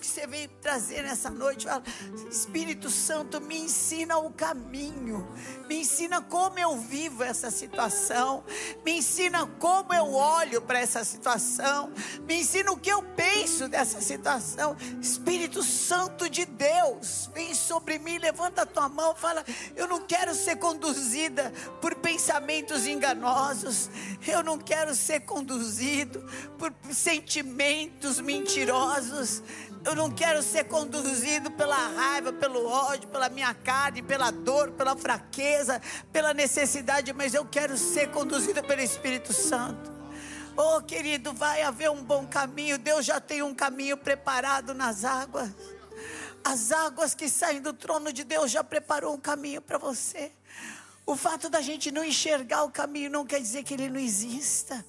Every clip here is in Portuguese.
que você veio trazer nessa noite? Fala, Espírito Santo, me ensina o caminho, me ensina como eu vivo essa situação, me ensina como eu olho para essa situação, me ensina o que eu penso dessa situação. Espírito Santo de Deus, vem sobre mim, levanta a tua mão, fala: Eu não quero ser conduzida por pensamentos enganosos, eu não quero ser conduzido por sentimentos mentirosos. Eu não quero ser conduzido pela raiva, pelo ódio, pela minha carne, pela dor, pela fraqueza, pela necessidade, mas eu quero ser conduzido pelo Espírito Santo. Oh, querido, vai haver um bom caminho. Deus já tem um caminho preparado nas águas. As águas que saem do trono de Deus já preparou um caminho para você. O fato da gente não enxergar o caminho não quer dizer que ele não exista.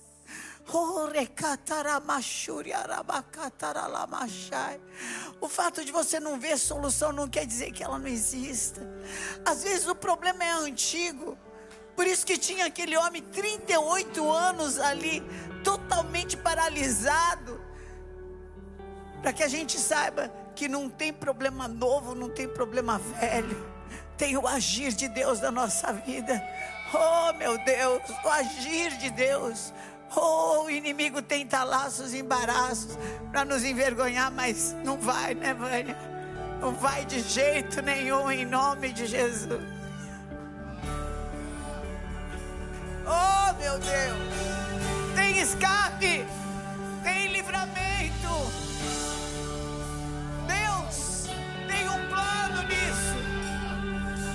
O fato de você não ver solução não quer dizer que ela não exista. Às vezes o problema é antigo. Por isso que tinha aquele homem 38 anos ali, totalmente paralisado. Para que a gente saiba que não tem problema novo, não tem problema velho. Tem o agir de Deus na nossa vida. Oh, meu Deus, o agir de Deus. Oh, o inimigo tenta laços e embaraços para nos envergonhar, mas não vai, né, Vânia? Não vai de jeito nenhum, em nome de Jesus. Oh, meu Deus! Tem escape, tem livramento. Deus tem um plano nisso.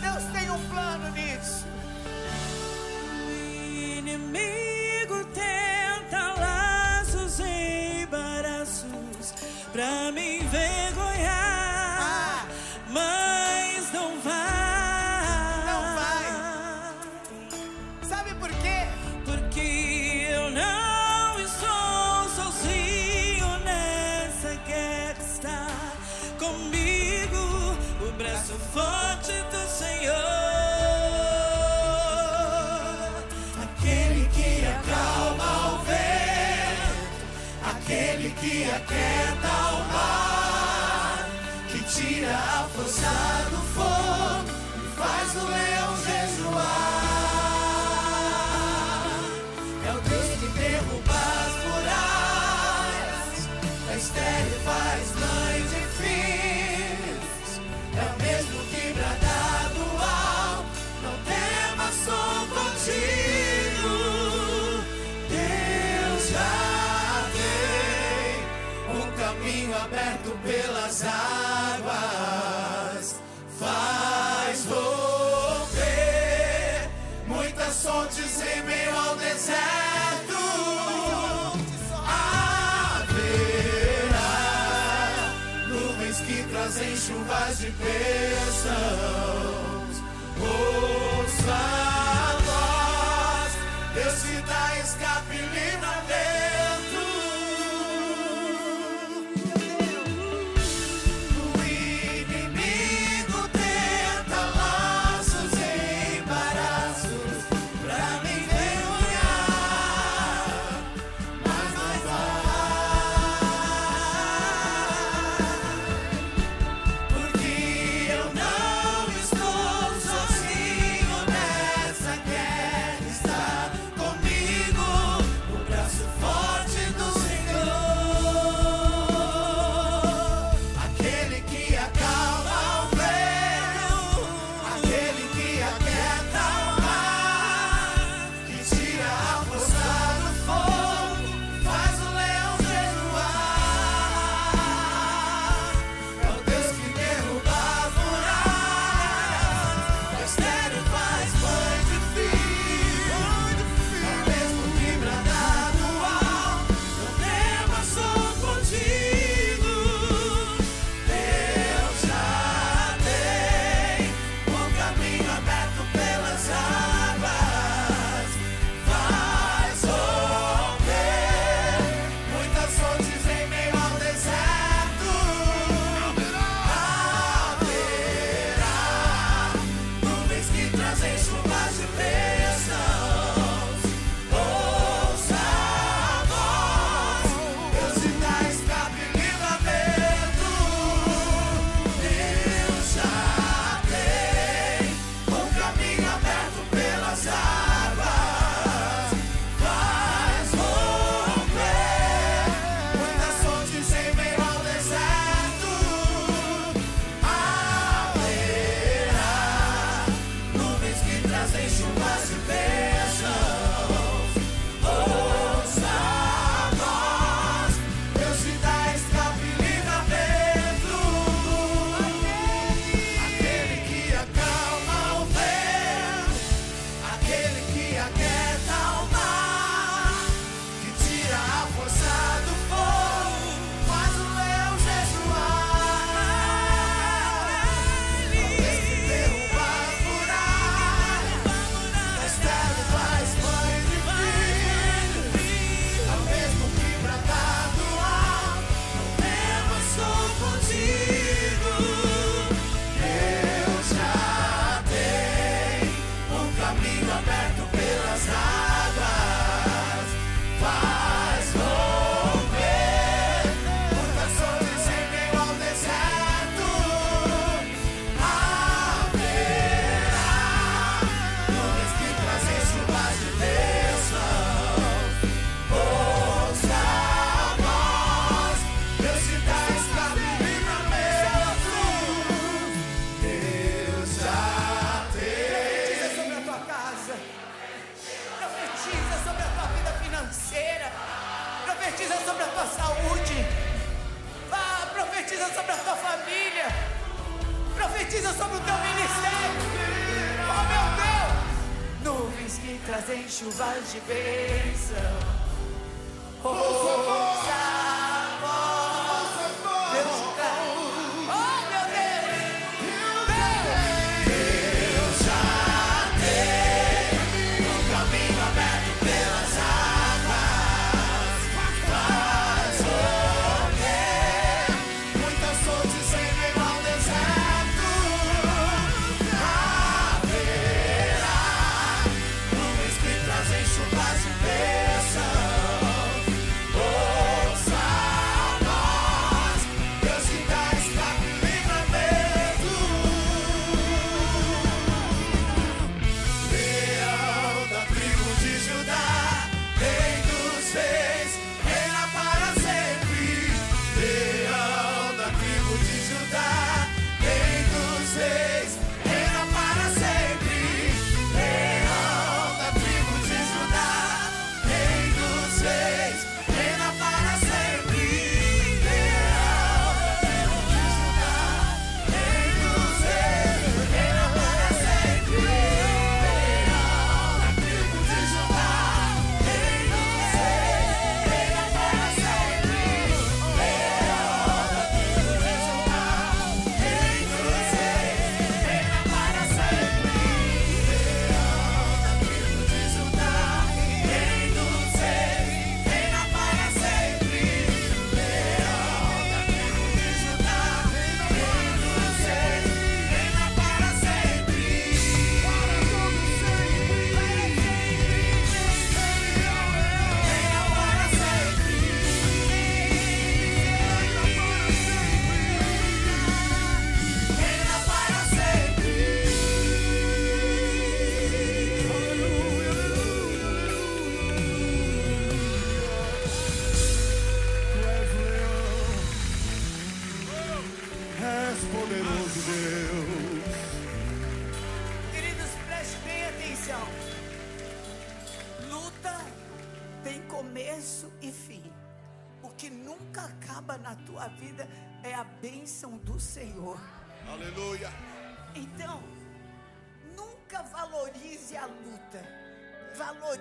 Deus tem um plano nisso. O inimigo Yeah.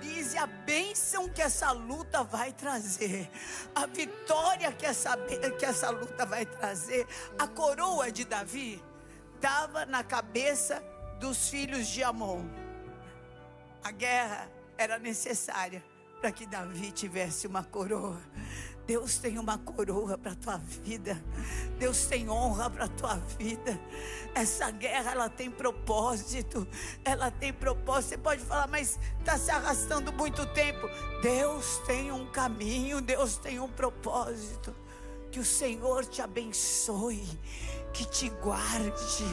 Valorize a bênção que essa luta vai trazer, a vitória que essa, que essa luta vai trazer. A coroa de Davi estava na cabeça dos filhos de Amon. A guerra era necessária para que Davi tivesse uma coroa. Deus tem uma coroa para tua vida. Deus tem honra para tua vida. Essa guerra ela tem propósito. Ela tem propósito. Você pode falar, mas está se arrastando muito tempo. Deus tem um caminho. Deus tem um propósito. Que o Senhor te abençoe, que te guarde.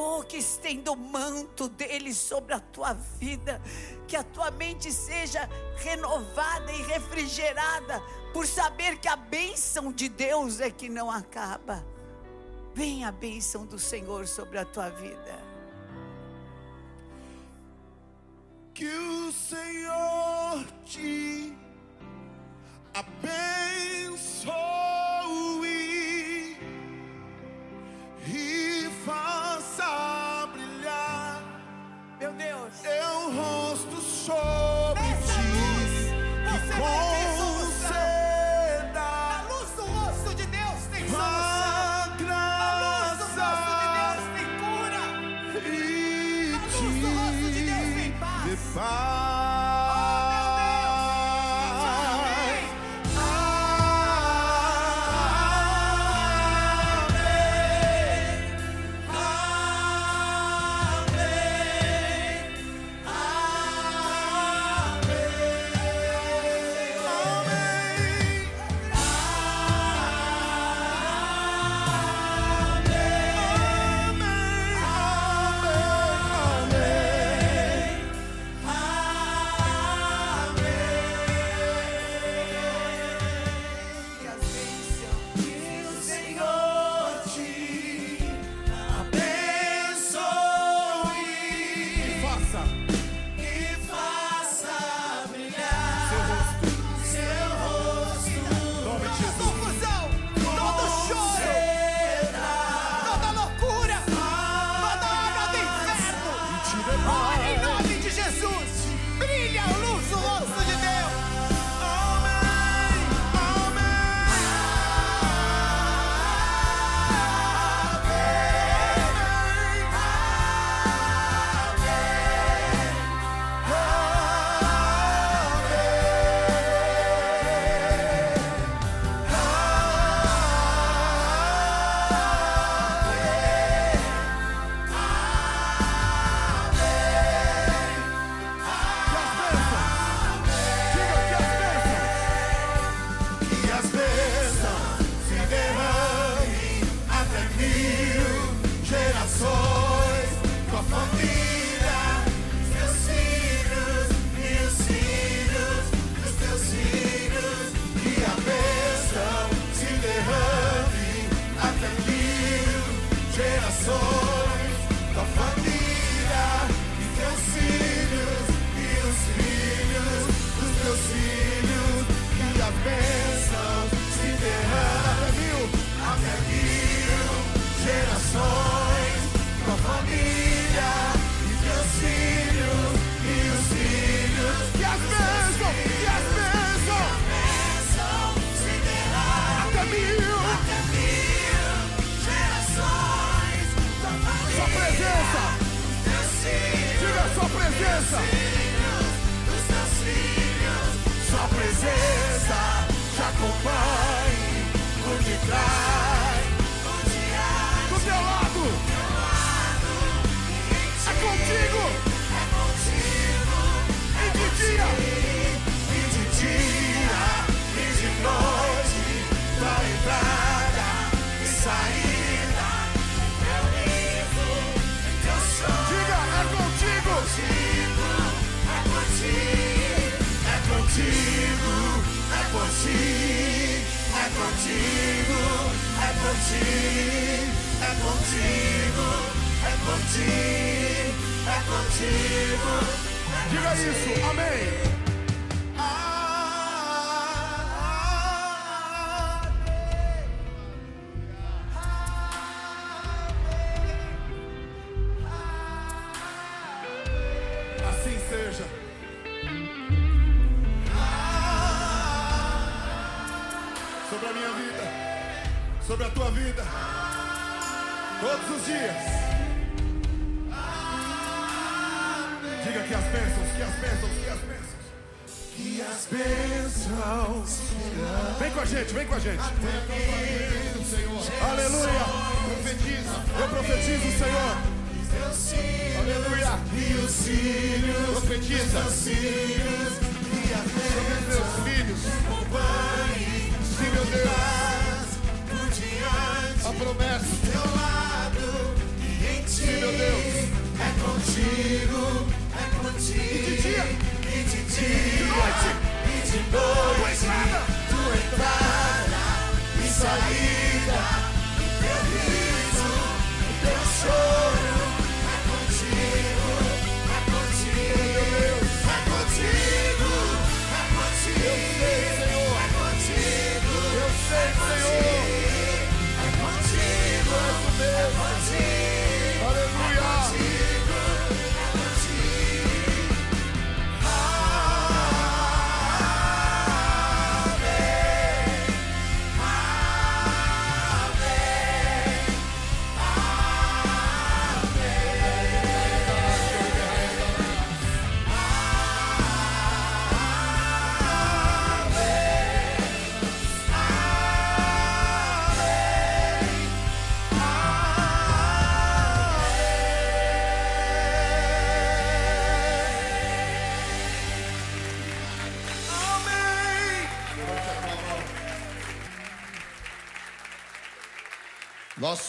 Oh, que estenda o manto dele sobre a tua vida, que a tua mente seja renovada e refrigerada por saber que a bênção de Deus é que não acaba. Vem a bênção do Senhor sobre a tua vida. Que o Senhor te abençoe e faça brilhar, meu Deus, teu rosto sobre Essa ti luz, e com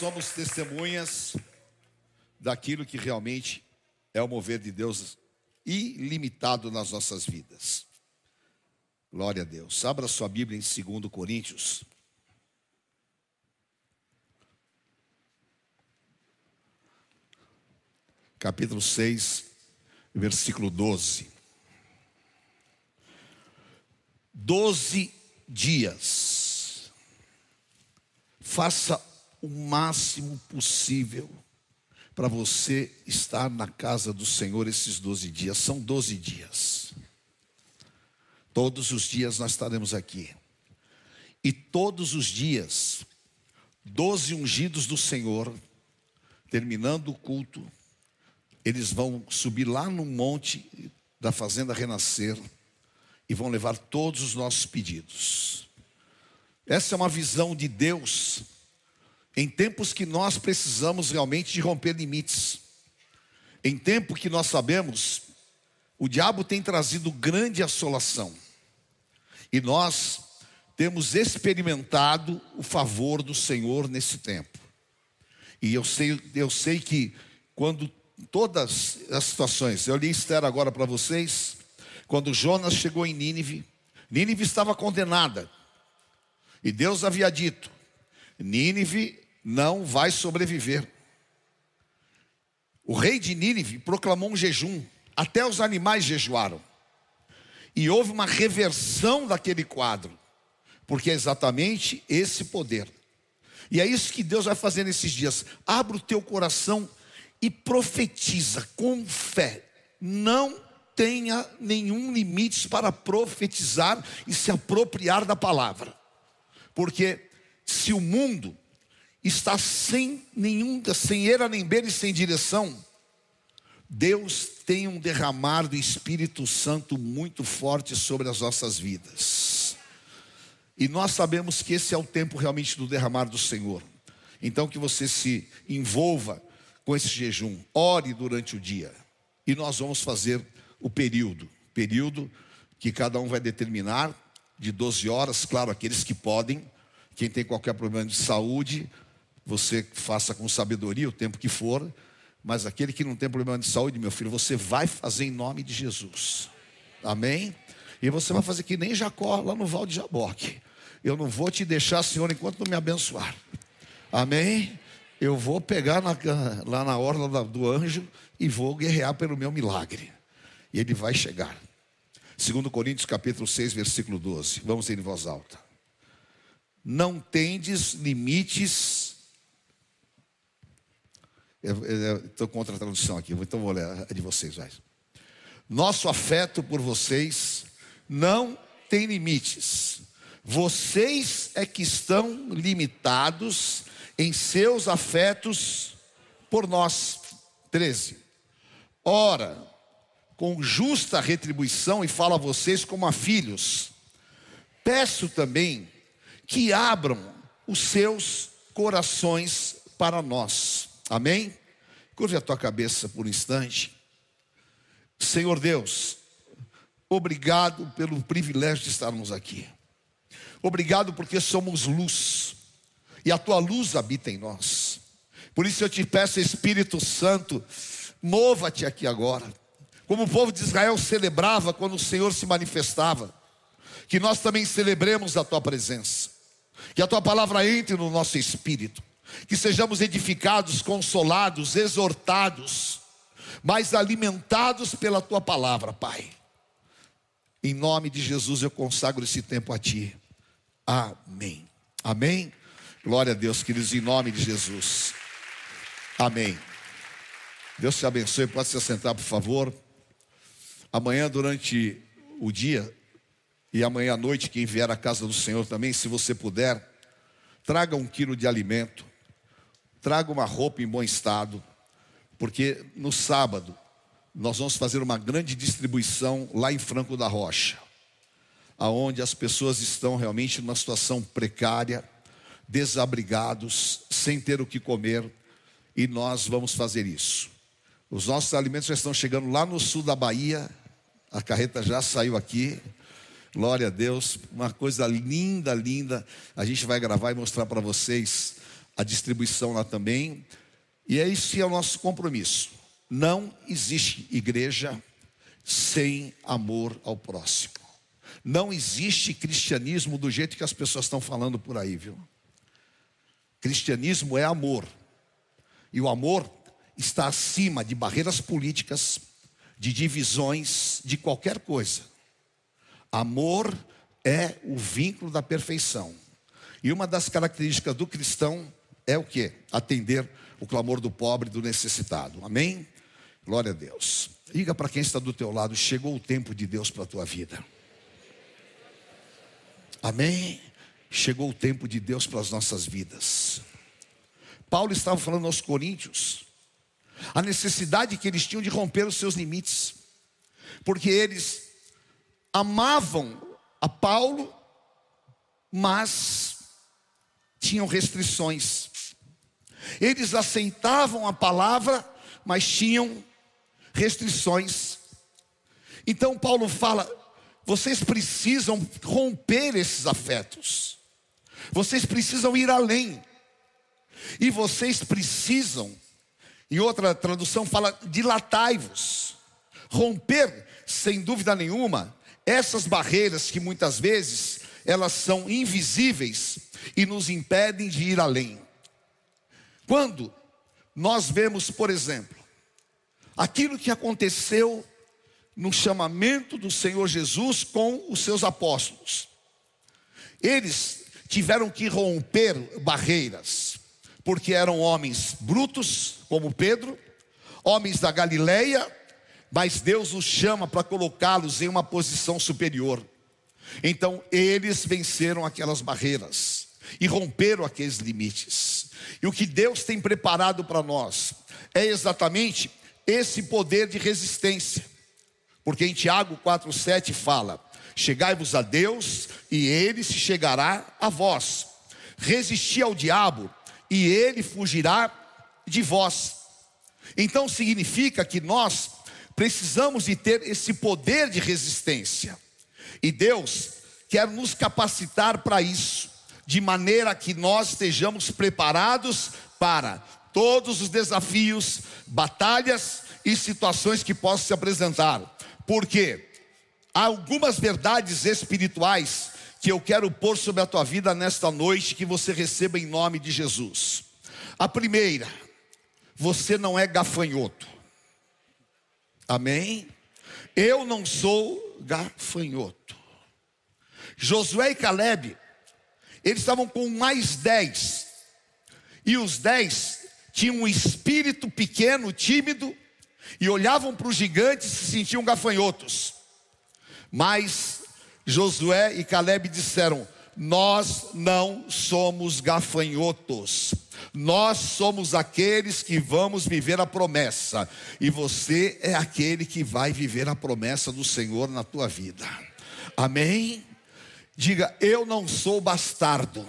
somos testemunhas daquilo que realmente é o mover de Deus ilimitado nas nossas vidas. Glória a Deus. Abra sua Bíblia em 2 Coríntios. Capítulo 6, versículo 12. Doze dias. Faça o máximo possível para você estar na casa do Senhor esses 12 dias. São 12 dias. Todos os dias nós estaremos aqui. E todos os dias, 12 ungidos do Senhor, terminando o culto, eles vão subir lá no monte da Fazenda Renascer e vão levar todos os nossos pedidos. Essa é uma visão de Deus em tempos que nós precisamos realmente de romper limites. Em tempo que nós sabemos, o diabo tem trazido grande assolação. E nós temos experimentado o favor do Senhor nesse tempo. E eu sei, eu sei que quando todas as situações, eu li Esther agora para vocês, quando Jonas chegou em Nínive, Nínive estava condenada. E Deus havia dito: Nínive não vai sobreviver. O rei de Nínive proclamou um jejum, até os animais jejuaram. E houve uma reversão daquele quadro, porque é exatamente esse poder. E é isso que Deus vai fazer nesses dias. Abra o teu coração e profetiza com fé. Não tenha nenhum limite para profetizar e se apropriar da palavra. Porque se o mundo está sem nenhum, sem era nem beira e sem direção, Deus tem um derramar do Espírito Santo muito forte sobre as nossas vidas. E nós sabemos que esse é o tempo realmente do derramar do Senhor. Então que você se envolva com esse jejum, ore durante o dia. E nós vamos fazer o período, período que cada um vai determinar de 12 horas, claro, aqueles que podem, quem tem qualquer problema de saúde, você faça com sabedoria o tempo que for, mas aquele que não tem problema de saúde, meu filho, você vai fazer em nome de Jesus. Amém? E você vai fazer que nem Jacó lá no Val de Jaboque. Eu não vou te deixar, Senhor, enquanto não me abençoar. Amém? Eu vou pegar na, lá na orla do anjo e vou guerrear pelo meu milagre. E ele vai chegar. Segundo Coríntios capítulo 6, versículo 12. Vamos ler em voz alta. Não tendes limites Estou contra a tradução aqui, então vou ler a de vocês. Vai. Nosso afeto por vocês não tem limites. Vocês é que estão limitados em seus afetos por nós. 13. Ora, com justa retribuição, e falo a vocês como a filhos, peço também que abram os seus corações para nós. Amém? Curve a tua cabeça por um instante. Senhor Deus, obrigado pelo privilégio de estarmos aqui. Obrigado porque somos luz e a tua luz habita em nós. Por isso eu te peço, Espírito Santo, mova-te aqui agora. Como o povo de Israel celebrava quando o Senhor se manifestava, que nós também celebremos a tua presença. Que a tua palavra entre no nosso espírito que sejamos edificados, consolados, exortados, mas alimentados pela tua palavra, Pai. Em nome de Jesus eu consagro esse tempo a ti. Amém. Amém. Glória a Deus, queridos, em nome de Jesus. Amém. Deus te abençoe. Pode se assentar, por favor. Amanhã, durante o dia, e amanhã à noite, quem vier à casa do Senhor também, se você puder, traga um quilo de alimento traga uma roupa em bom estado, porque no sábado nós vamos fazer uma grande distribuição lá em Franco da Rocha, aonde as pessoas estão realmente numa situação precária, desabrigados, sem ter o que comer, e nós vamos fazer isso. Os nossos alimentos já estão chegando lá no sul da Bahia, a carreta já saiu aqui. Glória a Deus, uma coisa linda, linda. A gente vai gravar e mostrar para vocês a distribuição lá também. E é esse é o nosso compromisso. Não existe igreja sem amor ao próximo. Não existe cristianismo do jeito que as pessoas estão falando por aí, viu? Cristianismo é amor. E o amor está acima de barreiras políticas, de divisões, de qualquer coisa. Amor é o vínculo da perfeição. E uma das características do cristão é o que? Atender o clamor do pobre e do necessitado. Amém? Glória a Deus. Diga para quem está do teu lado, chegou o tempo de Deus para a tua vida. Amém? Chegou o tempo de Deus para as nossas vidas. Paulo estava falando aos coríntios a necessidade que eles tinham de romper os seus limites, porque eles amavam a Paulo, mas tinham restrições. Eles aceitavam a palavra, mas tinham restrições. Então Paulo fala: vocês precisam romper esses afetos, vocês precisam ir além, e vocês precisam, em outra tradução fala, dilatai-vos, romper, sem dúvida nenhuma, essas barreiras que muitas vezes elas são invisíveis e nos impedem de ir além. Quando nós vemos, por exemplo, aquilo que aconteceu no chamamento do Senhor Jesus com os seus apóstolos. Eles tiveram que romper barreiras, porque eram homens brutos, como Pedro, homens da Galileia, mas Deus os chama para colocá-los em uma posição superior. Então, eles venceram aquelas barreiras e romperam aqueles limites. E o que Deus tem preparado para nós é exatamente esse poder de resistência. Porque em Tiago 4,7 fala: Chegai-vos a Deus, e ele se chegará a vós. Resisti ao diabo, e ele fugirá de vós. Então significa que nós precisamos de ter esse poder de resistência. E Deus quer nos capacitar para isso, de maneira que nós estejamos preparados para todos os desafios, batalhas e situações que possam se apresentar. Porque há algumas verdades espirituais que eu quero pôr sobre a tua vida nesta noite que você receba em nome de Jesus. A primeira, você não é gafanhoto. Amém? Eu não sou gafanhoto. Josué e Caleb, eles estavam com mais dez, e os dez tinham um espírito pequeno, tímido, e olhavam para os gigantes e se sentiam gafanhotos. Mas Josué e Caleb disseram: Nós não somos gafanhotos. Nós somos aqueles que vamos viver a promessa, e você é aquele que vai viver a promessa do Senhor na tua vida. Amém? Diga, eu não sou bastardo.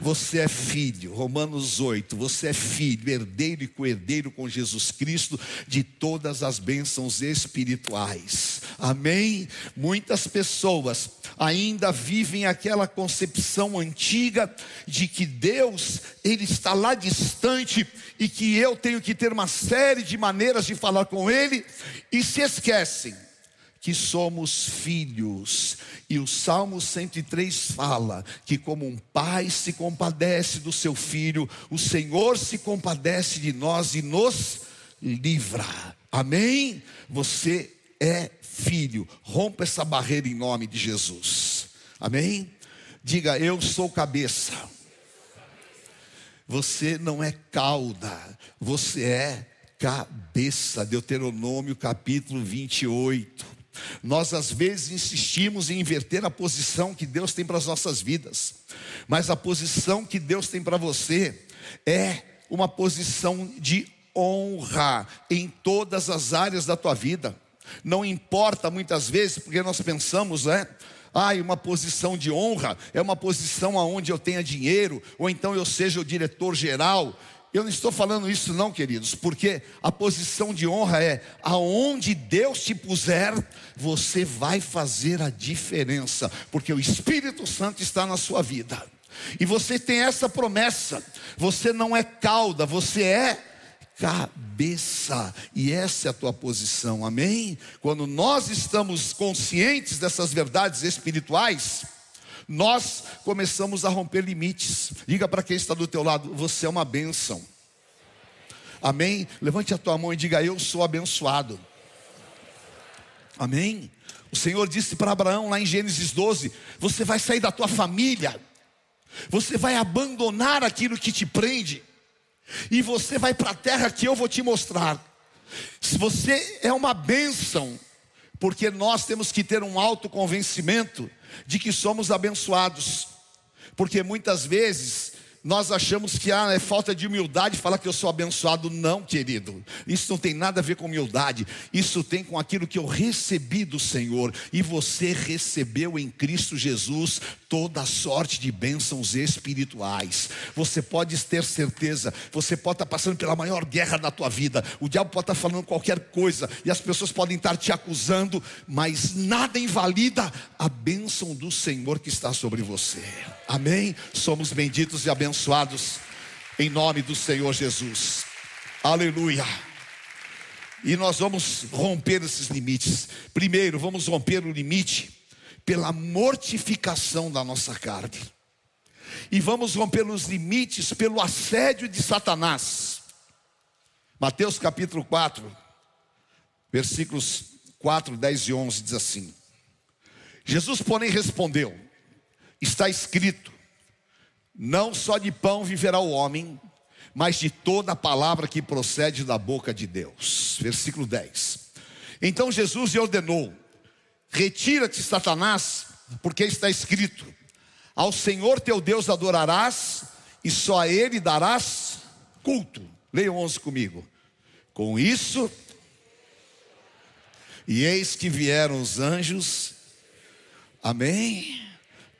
Você é filho, Romanos 8, você é filho, herdeiro e co-herdeiro com Jesus Cristo de todas as bênçãos espirituais. Amém? Muitas pessoas ainda vivem aquela concepção antiga de que Deus, ele está lá distante e que eu tenho que ter uma série de maneiras de falar com ele e se esquecem que somos filhos. E o Salmo 103 fala que, como um pai se compadece do seu filho, o Senhor se compadece de nós e nos livra. Amém? Você é filho. Rompa essa barreira em nome de Jesus. Amém? Diga, eu sou cabeça. Você não é cauda, você é cabeça. Deuteronômio capítulo 28. Nós às vezes insistimos em inverter a posição que Deus tem para as nossas vidas, mas a posição que Deus tem para você é uma posição de honra em todas as áreas da tua vida. Não importa muitas vezes, porque nós pensamos, né? Ah, uma posição de honra é uma posição aonde eu tenha dinheiro, ou então eu seja o diretor geral, eu não estou falando isso não, queridos, porque a posição de honra é aonde Deus te puser, você vai fazer a diferença, porque o Espírito Santo está na sua vida. E você tem essa promessa: você não é cauda, você é cabeça, e essa é a tua posição, amém? Quando nós estamos conscientes dessas verdades espirituais, nós começamos a romper limites. Diga para quem está do teu lado, você é uma bênção. Amém? Levante a tua mão e diga: Eu sou abençoado. Amém? O Senhor disse para Abraão lá em Gênesis 12: Você vai sair da tua família, você vai abandonar aquilo que te prende, e você vai para a terra que eu vou te mostrar. Se você é uma bênção, porque nós temos que ter um autoconvencimento de que somos abençoados, porque muitas vezes nós achamos que ah, é falta de humildade falar que eu sou abençoado. Não, querido. Isso não tem nada a ver com humildade. Isso tem com aquilo que eu recebi do Senhor. E você recebeu em Cristo Jesus toda sorte de bênçãos espirituais. Você pode ter certeza. Você pode estar passando pela maior guerra da tua vida. O diabo pode estar falando qualquer coisa. E as pessoas podem estar te acusando. Mas nada invalida a bênção do Senhor que está sobre você. Amém? Somos benditos e abençoados em nome do Senhor Jesus. Aleluia. E nós vamos romper esses limites. Primeiro, vamos romper o limite pela mortificação da nossa carne. E vamos romper os limites pelo assédio de Satanás. Mateus capítulo 4, versículos 4, 10 e 11 diz assim: Jesus, porém, respondeu: está escrito: não só de pão viverá o homem, mas de toda a palavra que procede da boca de Deus. Versículo 10. Então Jesus lhe ordenou: Retira-te, Satanás, porque está escrito: Ao Senhor teu Deus adorarás, e só a Ele darás culto. Leia 11 comigo. Com isso, e eis que vieram os anjos, amém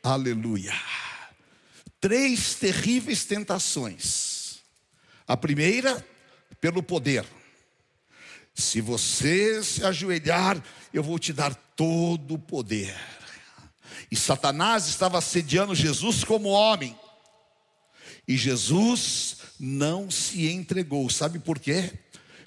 Aleluia. Três terríveis tentações. A primeira, pelo poder. Se você se ajoelhar, eu vou te dar todo o poder. E Satanás estava assediando Jesus como homem. E Jesus não se entregou. Sabe por quê?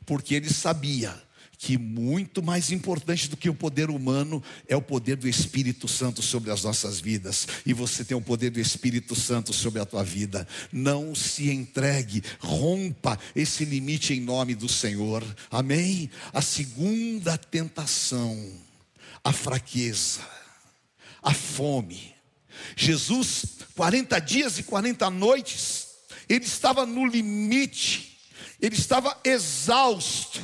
Porque ele sabia que muito mais importante do que o poder humano é o poder do Espírito Santo sobre as nossas vidas. E você tem o poder do Espírito Santo sobre a tua vida. Não se entregue, rompa esse limite em nome do Senhor. Amém? A segunda tentação, a fraqueza, a fome. Jesus, 40 dias e 40 noites, ele estava no limite, ele estava exausto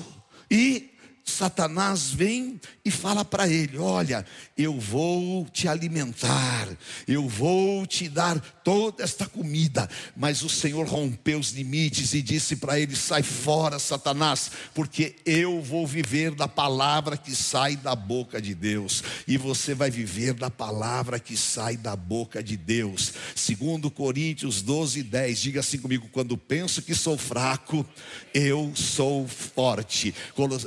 e Satanás vem e fala para ele: Olha, eu vou te alimentar, eu vou te dar toda esta comida. Mas o Senhor rompeu os limites e disse para ele: Sai fora, Satanás, porque eu vou viver da palavra que sai da boca de Deus, e você vai viver da palavra que sai da boca de Deus. Segundo Coríntios 12, 10, diga assim comigo: quando penso que sou fraco, eu sou forte.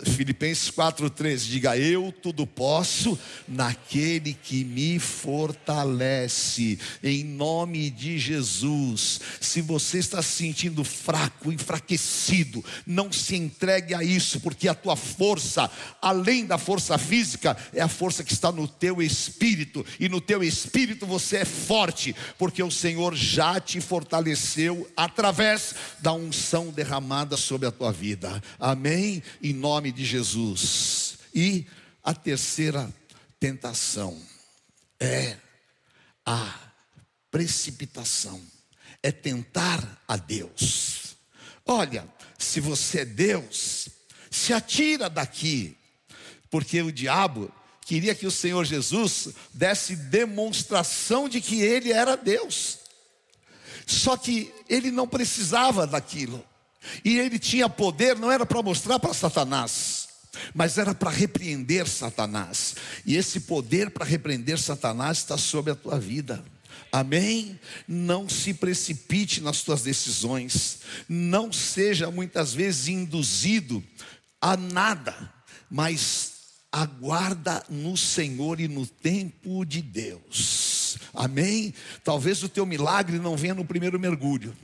Filipenses Filipenses 4,13, diga: Eu tudo posso naquele que me fortalece, em nome de Jesus. Se você está se sentindo fraco, enfraquecido, não se entregue a isso, porque a tua força, além da força física, é a força que está no teu espírito, e no teu espírito você é forte, porque o Senhor já te fortaleceu através da unção derramada sobre a tua vida. Amém? Em nome de Jesus. Jesus. E a terceira tentação é a precipitação, é tentar a Deus. Olha, se você é Deus, se atira daqui, porque o diabo queria que o Senhor Jesus desse demonstração de que ele era Deus. Só que ele não precisava daquilo. E ele tinha poder, não era para mostrar para Satanás mas era para repreender Satanás. E esse poder para repreender Satanás está sobre a tua vida. Amém? Não se precipite nas tuas decisões, não seja muitas vezes induzido a nada, mas aguarda no Senhor e no tempo de Deus. Amém? Talvez o teu milagre não venha no primeiro mergulho.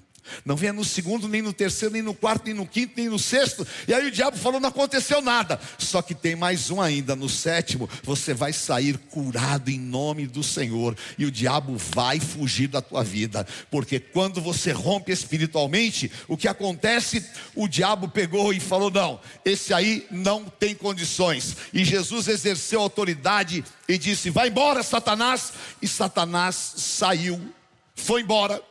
Não venha no segundo, nem no terceiro, nem no quarto, nem no quinto, nem no sexto. E aí o diabo falou: não aconteceu nada. Só que tem mais um ainda. No sétimo, você vai sair curado em nome do Senhor. E o diabo vai fugir da tua vida. Porque quando você rompe espiritualmente, o que acontece? O diabo pegou e falou: não, esse aí não tem condições. E Jesus exerceu autoridade e disse: vai embora, Satanás. E Satanás saiu, foi embora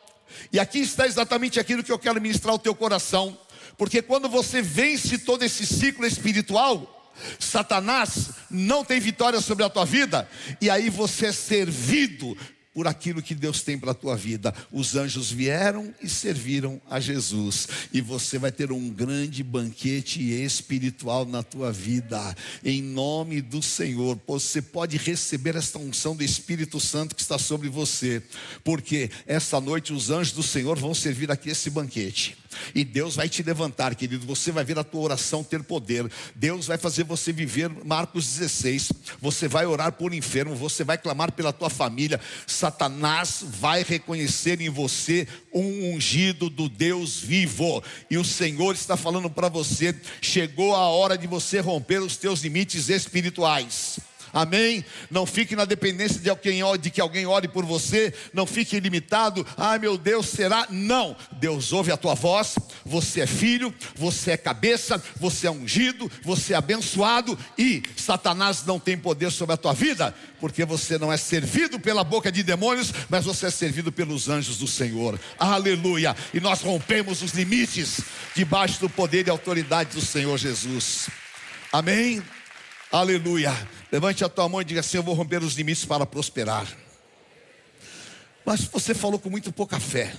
e aqui está exatamente aquilo que eu quero ministrar ao teu coração, porque quando você vence todo esse ciclo espiritual, Satanás não tem vitória sobre a tua vida, e aí você é servido por aquilo que Deus tem para a tua vida. Os anjos vieram e serviram a Jesus, e você vai ter um grande banquete espiritual na tua vida, em nome do Senhor. Você pode receber esta unção do Espírito Santo que está sobre você, porque essa noite os anjos do Senhor vão servir aqui esse banquete. E Deus vai te levantar, querido. Você vai ver a tua oração ter poder. Deus vai fazer você viver Marcos 16. Você vai orar por enfermo, você vai clamar pela tua família. Satanás vai reconhecer em você um ungido do Deus vivo. E o Senhor está falando para você: chegou a hora de você romper os teus limites espirituais. Amém? Não fique na dependência de, alguém, de que alguém ore por você. Não fique limitado. Ai meu Deus, será? Não. Deus ouve a tua voz. Você é filho, você é cabeça, você é ungido, você é abençoado. E Satanás não tem poder sobre a tua vida, porque você não é servido pela boca de demônios, mas você é servido pelos anjos do Senhor. Aleluia. E nós rompemos os limites debaixo do poder e autoridade do Senhor Jesus. Amém? Aleluia. Levante a tua mão e diga assim: Eu vou romper os limites para prosperar. Mas você falou com muito pouca fé.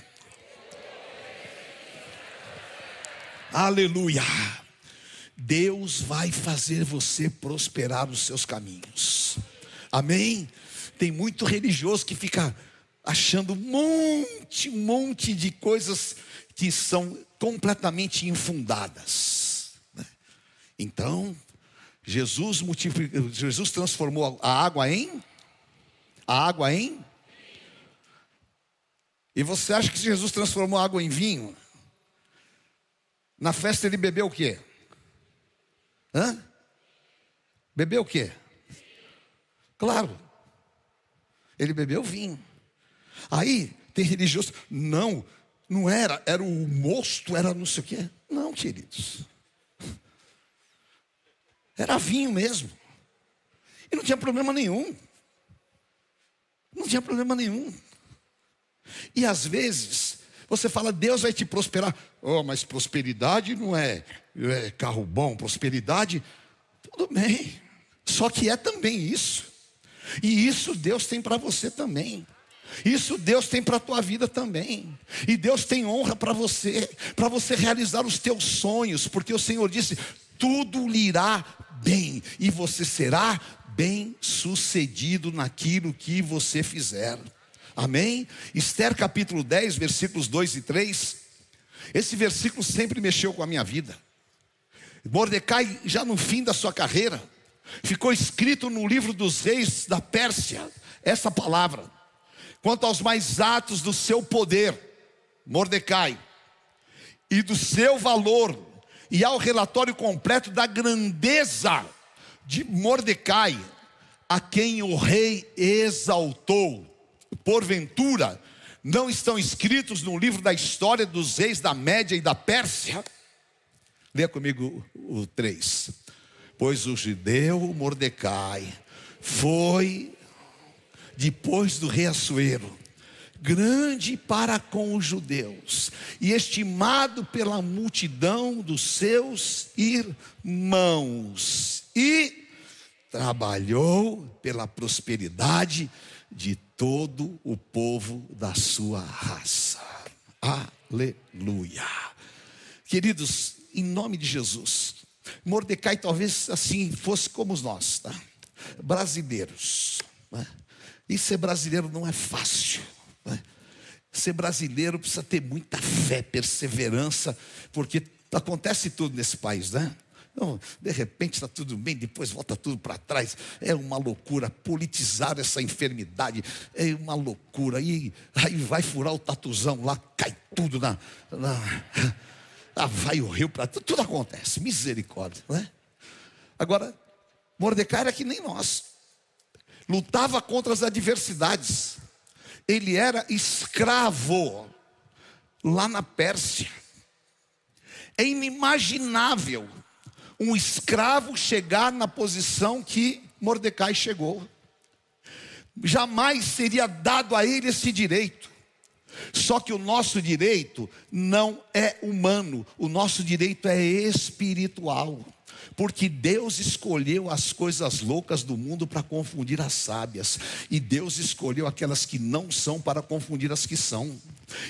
Aleluia. Deus vai fazer você prosperar os seus caminhos. Amém? Tem muito religioso que fica achando um monte, um monte de coisas que são completamente infundadas. Né? Então, Jesus multiplicou, Jesus transformou a água em a água em E você acha que Jesus transformou a água em vinho? Na festa ele bebeu o quê? Hã? Bebeu o quê? Claro. Ele bebeu vinho. Aí tem religioso, não, não era, era o mosto, era não sei o quê. Não, queridos. Era vinho mesmo. E não tinha problema nenhum. Não tinha problema nenhum. E às vezes, você fala, Deus vai te prosperar. Oh, mas prosperidade não é, é carro bom, prosperidade, tudo bem. Só que é também isso. E isso Deus tem para você também. Isso Deus tem para a tua vida também. E Deus tem honra para você, para você realizar os teus sonhos, porque o Senhor disse: tudo lhe irá bem, e você será bem sucedido naquilo que você fizer. Amém? Esther capítulo 10, versículos 2 e 3. Esse versículo sempre mexeu com a minha vida. Mordecai, já no fim da sua carreira, ficou escrito no livro dos reis da Pérsia essa palavra. Quanto aos mais atos do seu poder, Mordecai, e do seu valor e ao relatório completo da grandeza de Mordecai, a quem o rei exaltou. Porventura, não estão escritos no livro da história dos reis da Média e da Pérsia? Leia comigo o 3. Pois o judeu Mordecai foi, depois do rei Assuero, grande para com os judeus e estimado pela multidão dos seus irmãos, e trabalhou pela prosperidade de todo o povo da sua raça. Aleluia. Queridos, em nome de Jesus, Mordecai talvez assim fosse como nós, tá? brasileiros. Né? E ser brasileiro não é fácil. Né? Ser brasileiro precisa ter muita fé, perseverança, porque acontece tudo nesse país, né? Não, de repente está tudo bem, depois volta tudo para trás. É uma loucura politizar essa enfermidade. É uma loucura. E aí vai furar o tatuzão lá, cai tudo na. na ah, vai o rio para. Tudo acontece. Misericórdia. Não é? Agora, Mordecai era que nem nós. Lutava contra as adversidades. Ele era escravo lá na Pérsia. É inimaginável um escravo chegar na posição que Mordecai chegou. Jamais seria dado a ele esse direito. Só que o nosso direito não é humano, o nosso direito é espiritual. Porque Deus escolheu as coisas loucas do mundo para confundir as sábias, e Deus escolheu aquelas que não são para confundir as que são.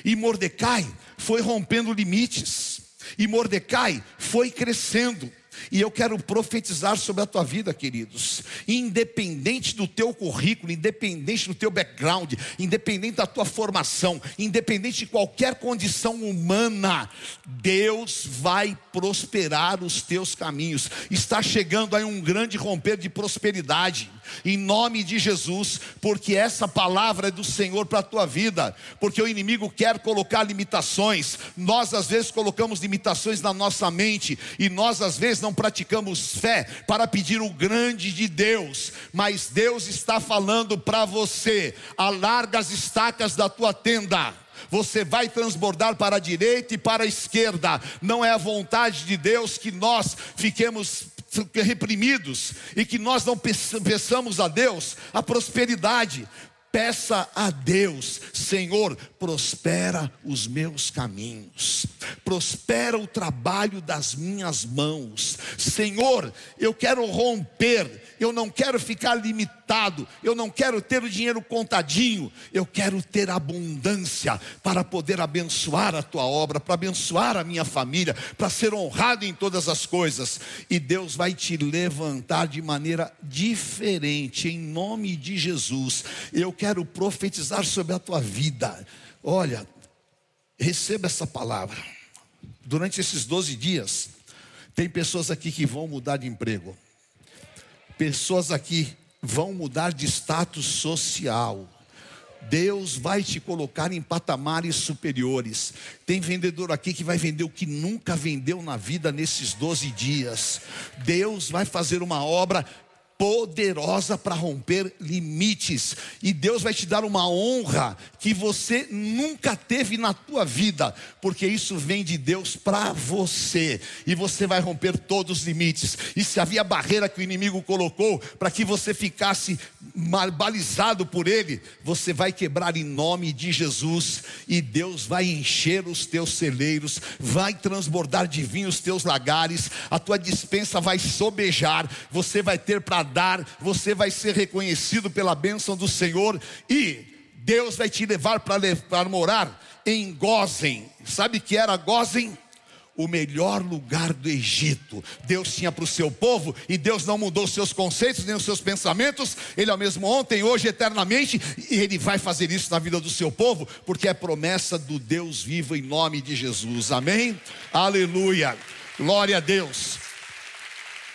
E Mordecai foi rompendo limites, e Mordecai foi crescendo. E eu quero profetizar sobre a tua vida, queridos. Independente do teu currículo, independente do teu background, independente da tua formação, independente de qualquer condição humana, Deus vai prosperar os teus caminhos. Está chegando aí um grande romper de prosperidade em nome de Jesus, porque essa palavra é do Senhor para a tua vida, porque o inimigo quer colocar limitações, nós às vezes colocamos limitações na nossa mente, e nós às vezes não praticamos fé para pedir o grande de Deus, mas Deus está falando para você: alarga as estacas da tua tenda você vai transbordar para a direita e para a esquerda. Não é a vontade de Deus que nós fiquemos reprimidos e que nós não peçamos a Deus a prosperidade. Peça a Deus, Senhor, prospera os meus caminhos, prospera o trabalho das minhas mãos. Senhor, eu quero romper eu não quero ficar limitado, eu não quero ter o dinheiro contadinho, eu quero ter abundância para poder abençoar a tua obra, para abençoar a minha família, para ser honrado em todas as coisas, e Deus vai te levantar de maneira diferente, em nome de Jesus. Eu quero profetizar sobre a tua vida. Olha, receba essa palavra. Durante esses 12 dias, tem pessoas aqui que vão mudar de emprego pessoas aqui vão mudar de status social. Deus vai te colocar em patamares superiores. Tem vendedor aqui que vai vender o que nunca vendeu na vida nesses 12 dias. Deus vai fazer uma obra poderosa para romper limites. E Deus vai te dar uma honra que você nunca teve na tua vida, porque isso vem de Deus para você. E você vai romper todos os limites. E se havia barreira que o inimigo colocou para que você ficasse balizado por ele, você vai quebrar em nome de Jesus e Deus vai encher os teus celeiros, vai transbordar de vinho os teus lagares, a tua dispensa vai sobejar, você vai ter para dar, você vai ser reconhecido pela bênção do Senhor e Deus vai te levar para morar em Gozen. Sabe que era Gozen? o melhor lugar do Egito. Deus tinha para o seu povo e Deus não mudou seus conceitos nem os seus pensamentos. Ele é o mesmo ontem, hoje, eternamente, e Ele vai fazer isso na vida do seu povo, porque é promessa do Deus vivo em nome de Jesus. Amém? Aleluia. Glória a Deus.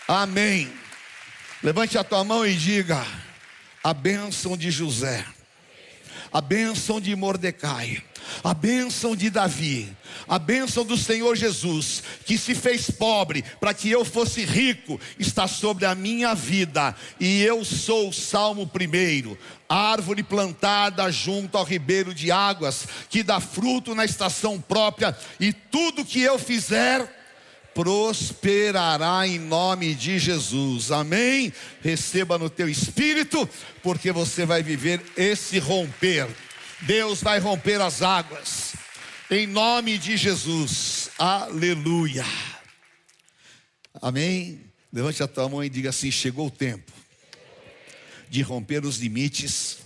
Amém. Levante a tua mão e diga: a bênção de José, a bênção de Mordecai a bênção de Davi, a bênção do Senhor Jesus, que se fez pobre para que eu fosse rico, está sobre a minha vida, e eu sou o Salmo primeiro, árvore plantada junto ao ribeiro de águas, que dá fruto na estação própria, e tudo que eu fizer, prosperará em nome de Jesus. Amém? Receba no teu espírito, porque você vai viver esse romper Deus vai romper as águas, em nome de Jesus, aleluia. Amém? Levante a tua mão e diga assim: chegou o tempo de romper os limites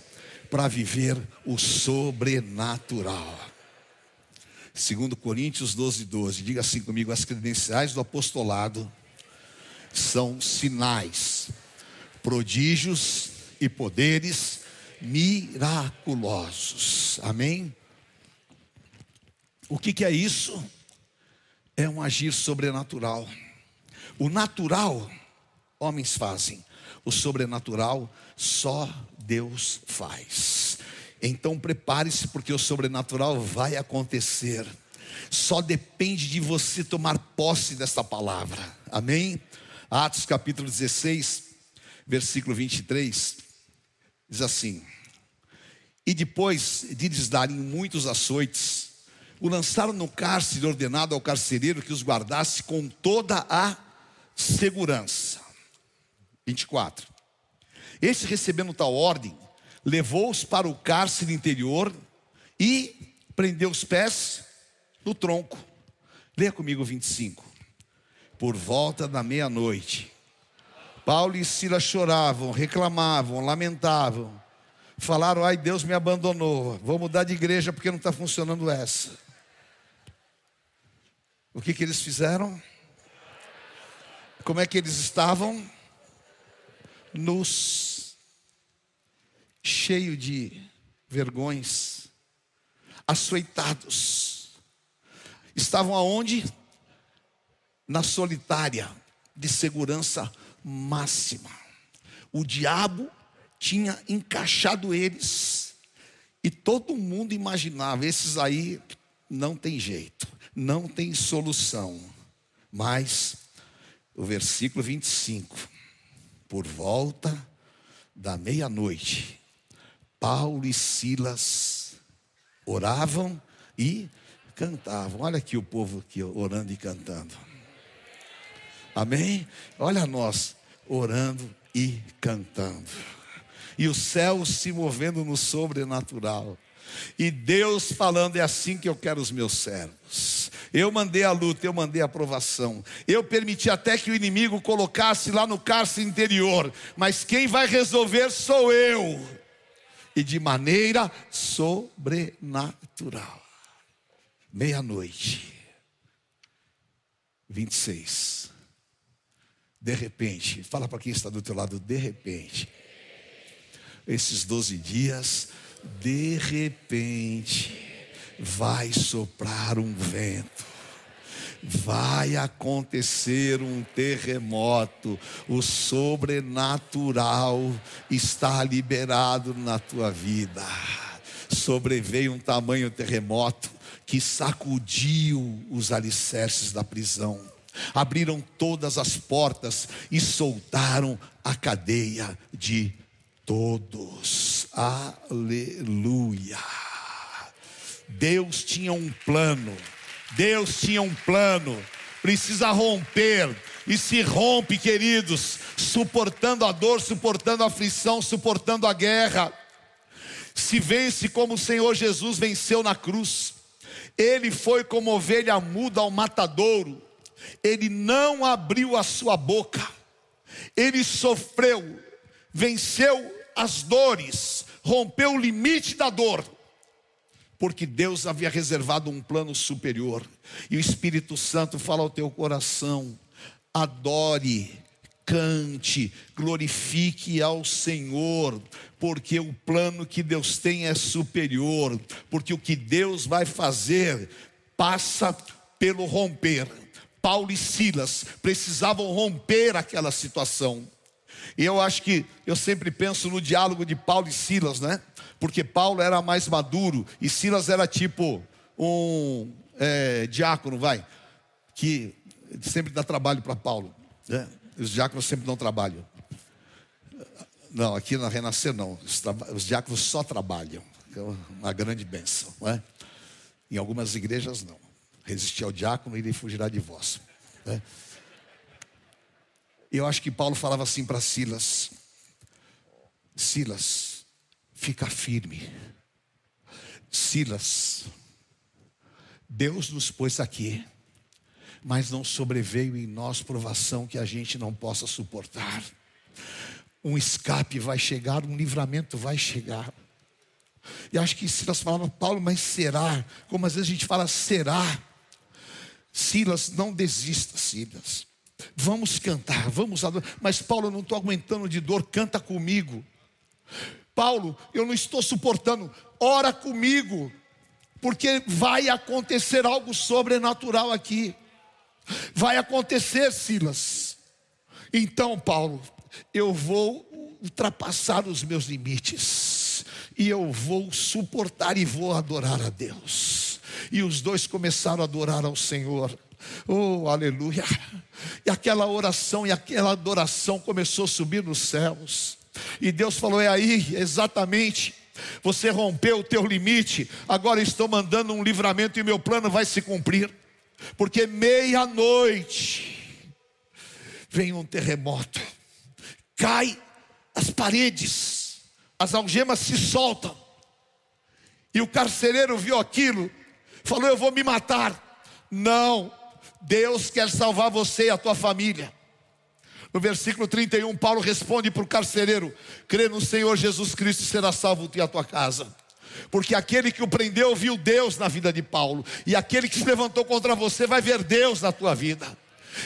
para viver o sobrenatural. Segundo Coríntios 12, 12, diga assim comigo, as credenciais do apostolado são sinais, prodígios e poderes miraculosos. Amém? O que, que é isso? É um agir sobrenatural. O natural, homens fazem, o sobrenatural, só Deus faz. Então prepare-se, porque o sobrenatural vai acontecer. Só depende de você tomar posse desta palavra. Amém? Atos capítulo 16, versículo 23, diz assim: E depois de lhes darem muitos açoites, o lançaram no cárcere, ordenado ao carcereiro que os guardasse com toda a segurança. 24. Este, recebendo tal ordem, levou-os para o cárcere interior e prendeu os pés no tronco. Leia comigo 25. Por volta da meia-noite, Paulo e Silas choravam, reclamavam, lamentavam. Falaram: Ai, Deus me abandonou. Vou mudar de igreja porque não está funcionando essa. O que, que eles fizeram? Como é que eles estavam? Nos cheio de vergões, açoitados. Estavam aonde? Na solitária de segurança máxima. O diabo tinha encaixado eles e todo mundo imaginava: esses aí não tem jeito, não tem solução. Mas o versículo 25, por volta da meia-noite, Paulo e Silas oravam e cantavam. Olha aqui o povo aqui orando e cantando. Amém? Olha nós orando e cantando. E o céu se movendo no sobrenatural. E Deus falando: é assim que eu quero os meus servos. Eu mandei a luta, eu mandei a provação. Eu permiti até que o inimigo colocasse lá no cárcere interior. Mas quem vai resolver sou eu. E de maneira sobrenatural. Meia-noite. 26. De repente, fala para quem está do teu lado, de repente. Esses 12 dias, de repente, vai soprar um vento. Vai acontecer um terremoto, o sobrenatural está liberado na tua vida. Sobreveio um tamanho terremoto que sacudiu os alicerces da prisão abriram todas as portas e soltaram a cadeia de todos. Aleluia. Deus tinha um plano. Deus tinha um plano. Precisa romper. E se rompe, queridos, suportando a dor, suportando a aflição, suportando a guerra. Se vence como o Senhor Jesus venceu na cruz. Ele foi como ovelha muda ao matadouro ele não abriu a sua boca, ele sofreu, venceu as dores, rompeu o limite da dor, porque Deus havia reservado um plano superior, e o Espírito Santo fala ao teu coração: adore, cante, glorifique ao Senhor, porque o plano que Deus tem é superior, porque o que Deus vai fazer passa pelo romper. Paulo e Silas precisavam romper aquela situação. E eu acho que eu sempre penso no diálogo de Paulo e Silas, né? Porque Paulo era mais maduro e Silas era tipo um é, diácono, vai, que sempre dá trabalho para Paulo. Né? Os diáconos sempre dão trabalho. Não, aqui na Renascer não. Os, os diáconos só trabalham. É uma grande bênção, não é? Em algumas igrejas não. Resistir ao diácono ele fugirá de vós. Né? Eu acho que Paulo falava assim para Silas: Silas, fica firme. Silas, Deus nos pôs aqui, mas não sobreveio em nós provação que a gente não possa suportar. Um escape vai chegar, um livramento vai chegar. E acho que Silas falava, Paulo, mas será? Como às vezes a gente fala, será? Silas, não desista, Silas. Vamos cantar, vamos adorar. Mas Paulo, eu não estou aguentando de dor, canta comigo. Paulo, eu não estou suportando, ora comigo, porque vai acontecer algo sobrenatural aqui. Vai acontecer, Silas. Então, Paulo, eu vou ultrapassar os meus limites e eu vou suportar e vou adorar a Deus. E os dois começaram a adorar ao Senhor. Oh, aleluia! E aquela oração e aquela adoração começou a subir nos céus. E Deus falou: É aí, exatamente. Você rompeu o teu limite, agora estou mandando um livramento e meu plano vai se cumprir. Porque meia-noite vem um terremoto, cai as paredes, as algemas se soltam. E o carcereiro viu aquilo, falou: Eu vou me matar. Não, Deus quer salvar você e a tua família. No versículo 31, Paulo responde para o carcereiro: crê no Senhor Jesus Cristo e será salvo tu e a tua casa. Porque aquele que o prendeu viu Deus na vida de Paulo, e aquele que se levantou contra você vai ver Deus na tua vida.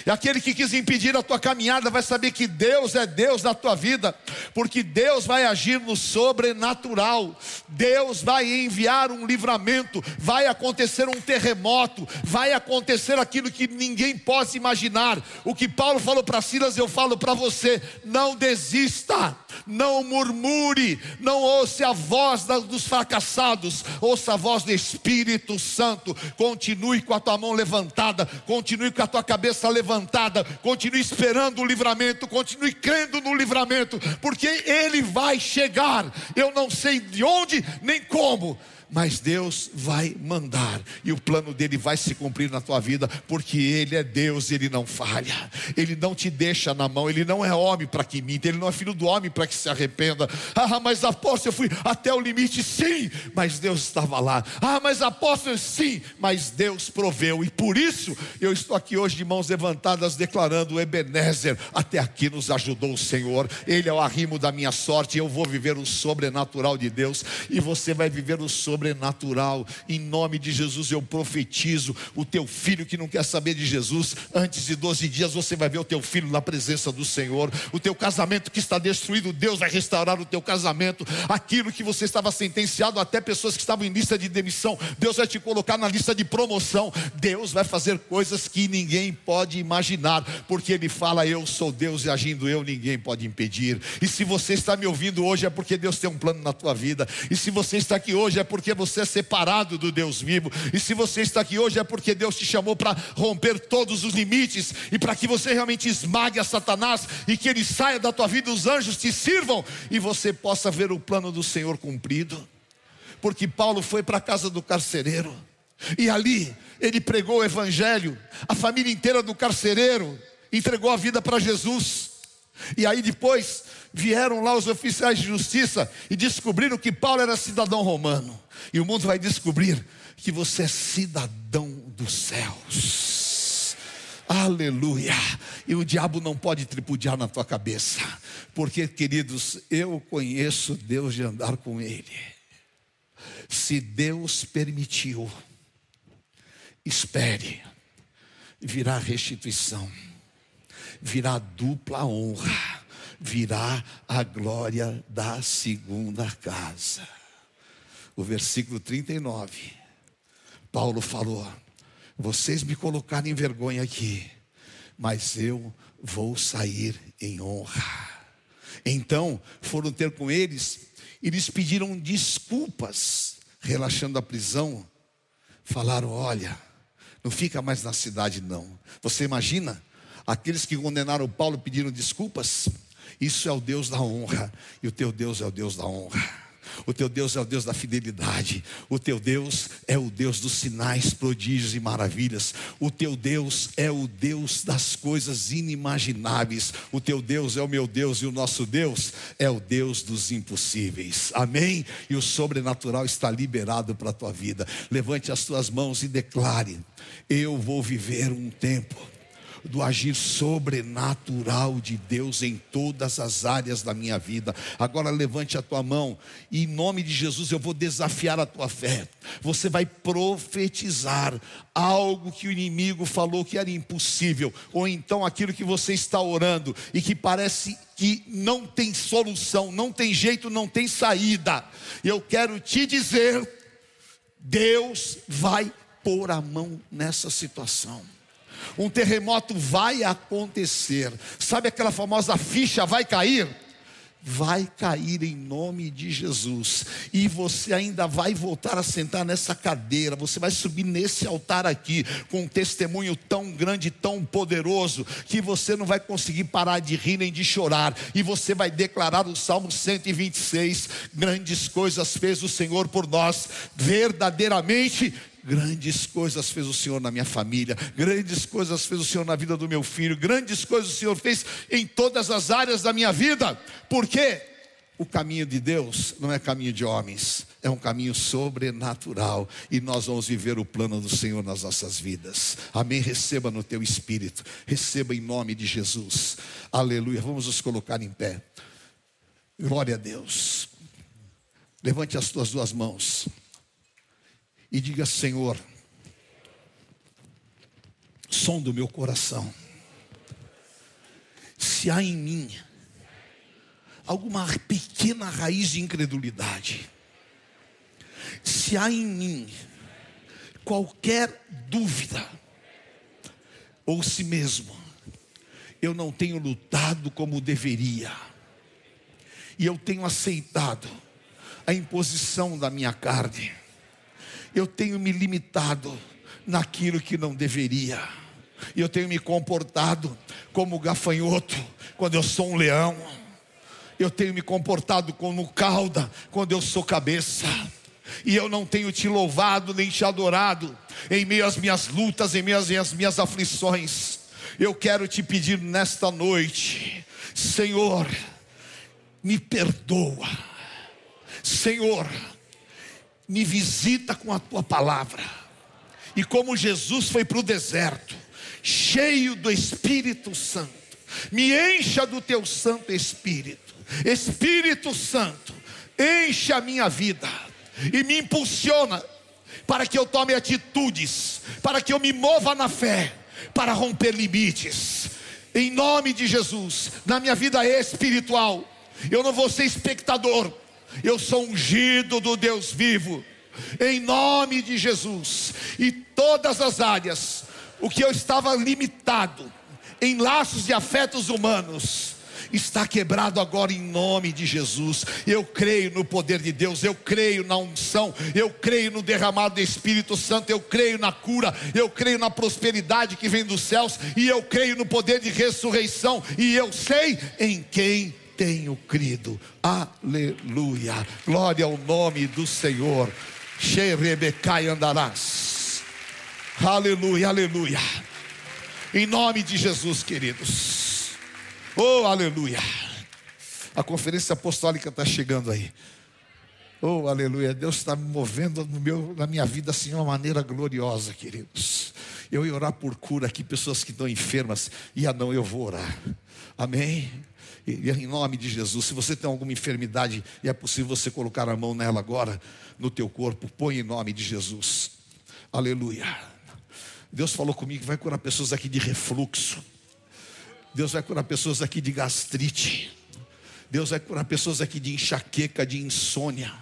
E aquele que quis impedir a tua caminhada vai saber que Deus é Deus na tua vida, porque Deus vai agir no sobrenatural. Deus vai enviar um livramento, vai acontecer um terremoto, vai acontecer aquilo que ninguém possa imaginar. O que Paulo falou para Silas, eu falo para você: não desista, não murmure, não ouça a voz dos fracassados, ouça a voz do Espírito Santo. Continue com a tua mão levantada, continue com a tua cabeça levantada levantada, continue esperando o livramento, continue crendo no livramento, porque ele vai chegar. Eu não sei de onde nem como, mas Deus vai mandar e o plano dele vai se cumprir na tua vida, porque ele é Deus, ele não falha. Ele não te deixa na mão, ele não é homem para que minta, ele não é filho do homem para que se arrependa. Ah, mas apóstolo, eu fui até o limite, sim, mas Deus estava lá. Ah, mas apóstolo, sim, mas Deus proveu e por isso eu estou aqui hoje de mãos levantadas declarando Ebenezer, até aqui nos ajudou o Senhor. Ele é o arrimo da minha sorte, eu vou viver o sobrenatural de Deus e você vai viver o sobrenatural sobrenatural. Em nome de Jesus eu profetizo: o teu filho que não quer saber de Jesus, antes de 12 dias você vai ver o teu filho na presença do Senhor. O teu casamento que está destruído, Deus vai restaurar o teu casamento. Aquilo que você estava sentenciado, até pessoas que estavam em lista de demissão, Deus vai te colocar na lista de promoção. Deus vai fazer coisas que ninguém pode imaginar, porque Ele fala: Eu sou Deus e agindo eu, ninguém pode impedir. E se você está me ouvindo hoje, é porque Deus tem um plano na tua vida. E se você está aqui hoje, é porque porque você é separado do Deus vivo. E se você está aqui hoje é porque Deus te chamou para romper todos os limites e para que você realmente esmague a Satanás e que ele saia da tua vida, os anjos te sirvam e você possa ver o plano do Senhor cumprido. Porque Paulo foi para a casa do carcereiro e ali ele pregou o evangelho. A família inteira do carcereiro entregou a vida para Jesus. E aí depois vieram lá os oficiais de justiça e descobriram que Paulo era cidadão romano. E o mundo vai descobrir que você é cidadão dos céus. Aleluia. E o diabo não pode tripudiar na tua cabeça. Porque, queridos, eu conheço Deus de andar com Ele. Se Deus permitiu, espere, virá restituição, virá dupla honra, virá a glória da segunda casa o versículo 39. Paulo falou: Vocês me colocaram em vergonha aqui, mas eu vou sair em honra. Então foram ter com eles e lhes pediram desculpas, relaxando a prisão. Falaram: Olha, não fica mais na cidade, não. Você imagina? Aqueles que condenaram Paulo pediram desculpas. Isso é o Deus da honra, e o teu Deus é o Deus da honra. O teu Deus é o Deus da fidelidade. O teu Deus é o Deus dos sinais, prodígios e maravilhas. O teu Deus é o Deus das coisas inimagináveis. O teu Deus é o meu Deus e o nosso Deus é o Deus dos impossíveis. Amém? E o sobrenatural está liberado para a tua vida. Levante as tuas mãos e declare: Eu vou viver um tempo do agir sobrenatural de Deus em todas as áreas da minha vida. Agora levante a tua mão e em nome de Jesus eu vou desafiar a tua fé. Você vai profetizar algo que o inimigo falou que era impossível, ou então aquilo que você está orando e que parece que não tem solução, não tem jeito, não tem saída. Eu quero te dizer, Deus vai pôr a mão nessa situação. Um terremoto vai acontecer. Sabe aquela famosa ficha vai cair? vai cair em nome de Jesus. E você ainda vai voltar a sentar nessa cadeira, você vai subir nesse altar aqui com um testemunho tão grande, tão poderoso, que você não vai conseguir parar de rir nem de chorar. E você vai declarar o Salmo 126: grandes coisas fez o Senhor por nós, verdadeiramente Grandes coisas fez o Senhor na minha família, grandes coisas fez o Senhor na vida do meu filho, grandes coisas o Senhor fez em todas as áreas da minha vida, porque o caminho de Deus não é caminho de homens, é um caminho sobrenatural e nós vamos viver o plano do Senhor nas nossas vidas. Amém. Receba no teu espírito, receba em nome de Jesus. Aleluia. Vamos nos colocar em pé. Glória a Deus. Levante as tuas duas mãos e diga: Senhor, som do meu coração, se há em mim alguma pequena raiz de incredulidade, se há em mim qualquer dúvida, ou se mesmo eu não tenho lutado como deveria, e eu tenho aceitado a imposição da minha carne, eu tenho me limitado naquilo que não deveria. E eu tenho me comportado como gafanhoto quando eu sou um leão. Eu tenho me comportado como cauda quando eu sou cabeça. E eu não tenho te louvado nem te adorado em meio às minhas lutas, em meio às minhas aflições. Eu quero te pedir nesta noite, Senhor, me perdoa. Senhor, me visita com a tua palavra. E como Jesus foi para o deserto, cheio do Espírito Santo, me encha do teu Santo Espírito. Espírito Santo, enche a minha vida e me impulsiona para que eu tome atitudes, para que eu me mova na fé, para romper limites. Em nome de Jesus, na minha vida espiritual, eu não vou ser espectador, eu sou ungido do Deus vivo, em nome de Jesus, e todas as áreas, o que eu estava limitado em laços de afetos humanos, está quebrado agora em nome de Jesus. Eu creio no poder de Deus, eu creio na unção, eu creio no derramado do Espírito Santo, eu creio na cura, eu creio na prosperidade que vem dos céus, e eu creio no poder de ressurreição, e eu sei em quem tenho crido. Aleluia. Glória ao nome do Senhor. Xerebecai andarás. Aleluia, aleluia. Em nome de Jesus, queridos. Oh, aleluia. A conferência apostólica está chegando aí. Oh, aleluia. Deus está me movendo no meu, na minha vida assim de uma maneira gloriosa, queridos. Eu ia orar por cura aqui, pessoas que estão enfermas. E não, eu vou orar. Amém. Em nome de Jesus, se você tem alguma enfermidade e é possível você colocar a mão nela agora, no teu corpo, põe em nome de Jesus. Aleluia. Deus falou comigo que vai curar pessoas aqui de refluxo. Deus vai curar pessoas aqui de gastrite. Deus vai curar pessoas aqui de enxaqueca, de insônia.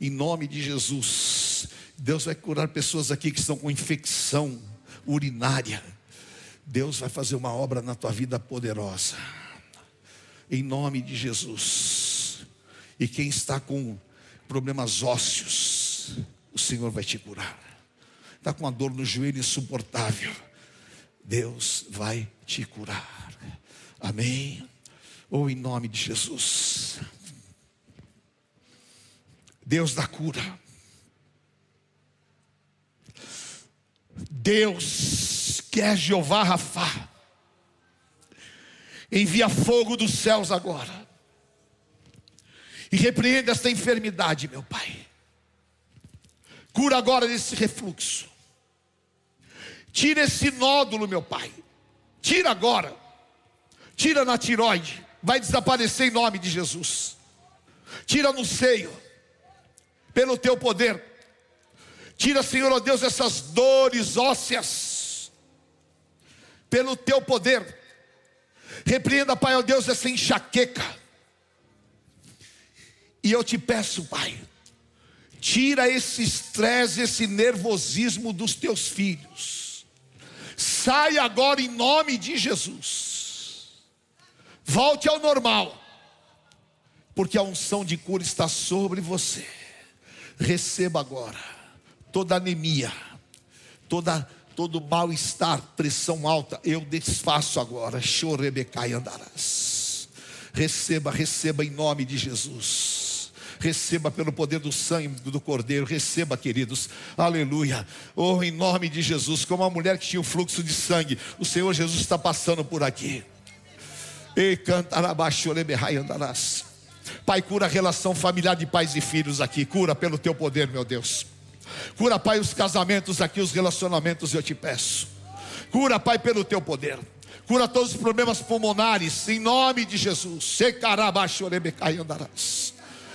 Em nome de Jesus. Deus vai curar pessoas aqui que estão com infecção urinária. Deus vai fazer uma obra na tua vida poderosa em nome de Jesus. E quem está com problemas ósseos, o Senhor vai te curar. Está com uma dor no joelho insuportável, Deus vai te curar. Amém. Ou em nome de Jesus. Deus da cura. Deus que é Jeová Rafa Envia fogo dos céus agora. E repreenda esta enfermidade, meu Pai. Cura agora esse refluxo. Tira esse nódulo, meu Pai. Tira agora. Tira na tiroide. Vai desaparecer em nome de Jesus. Tira no seio. Pelo teu poder. Tira, Senhor, ó Deus, essas dores ósseas. Pelo teu poder Repreenda, Pai, ó Deus, essa enxaqueca. E eu te peço, Pai, tira esse estresse, esse nervosismo dos teus filhos. Sai agora em nome de Jesus. Volte ao normal. Porque a unção de cura está sobre você. Receba agora toda anemia, toda todo mal-estar, pressão alta, eu desfaço agora. Chorebecai andarás. Receba, receba em nome de Jesus. Receba pelo poder do sangue do Cordeiro, receba, queridos, aleluia. Oh, em nome de Jesus, como a mulher que tinha o fluxo de sangue, o Senhor Jesus está passando por aqui. E cantarabaixo, andarás. Pai, cura a relação familiar de pais e filhos aqui, cura pelo teu poder, meu Deus. Cura, Pai, os casamentos aqui, os relacionamentos, eu te peço. Cura, Pai, pelo teu poder. Cura todos os problemas pulmonares, em nome de Jesus.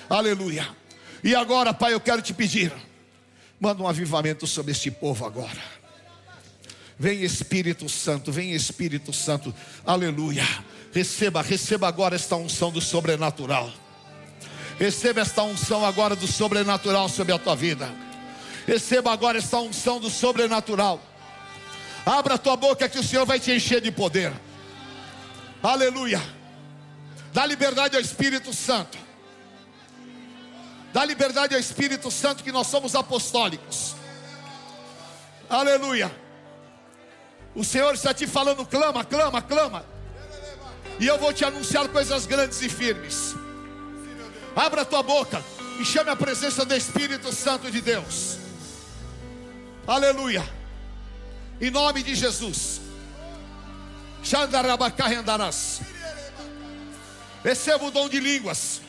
Aleluia. E agora, Pai, eu quero te pedir. Manda um avivamento sobre este povo agora. Vem Espírito Santo, vem Espírito Santo. Aleluia. Receba, receba agora esta unção do sobrenatural. Receba esta unção agora do sobrenatural sobre a tua vida. Receba agora esta unção do sobrenatural. Abra a tua boca que o Senhor vai te encher de poder. Aleluia. Dá liberdade ao Espírito Santo. Dá liberdade ao Espírito Santo que nós somos apostólicos. Aleluia. O Senhor está te falando, clama, clama, clama. E eu vou te anunciar coisas grandes e firmes. Abra a tua boca e chame a presença do Espírito Santo de Deus. Aleluia. Em nome de Jesus. Receba o dom de línguas.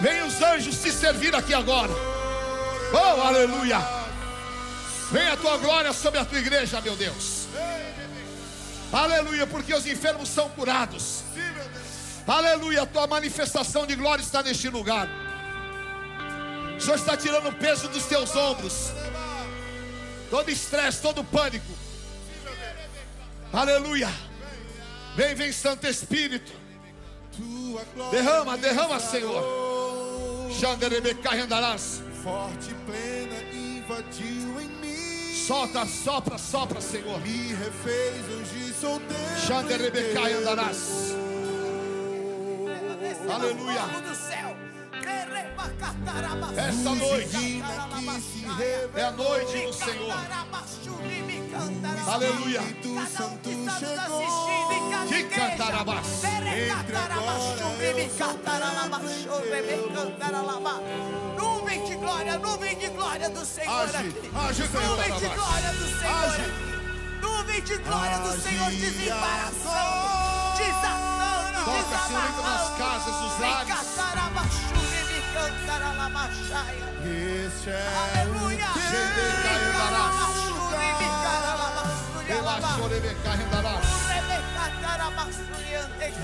Vem os anjos se servir aqui agora. Oh, aleluia. Vem a tua glória sobre a tua igreja, meu Deus. Aleluia, porque os enfermos são curados. Aleluia, a tua manifestação de glória está neste lugar. O Senhor está tirando o peso dos teus ombros. Todo estresse, todo pânico. Aleluia. Vem, vem, Santo Espírito. Derrama, derrama, Senhor. Xanderebecai andarás. Forte plena invadiu em mim. Solta, sopra, sopra, Senhor. Me refez hoje sou Deus. Xanderebecai andarás. Aleluia. Esta noite é a noite do Senhor. Aleluia. Santo chegou. Que cantarabás. Nuvem de glória, nuvem de glória do Senhor aqui. Nuvem de glória do Senhor aqui. Nuvem de glória do Senhor desembaraçando, desatando, Toca, Senhor, nas desamarrando. casas, nos lares. Este é Aleluia.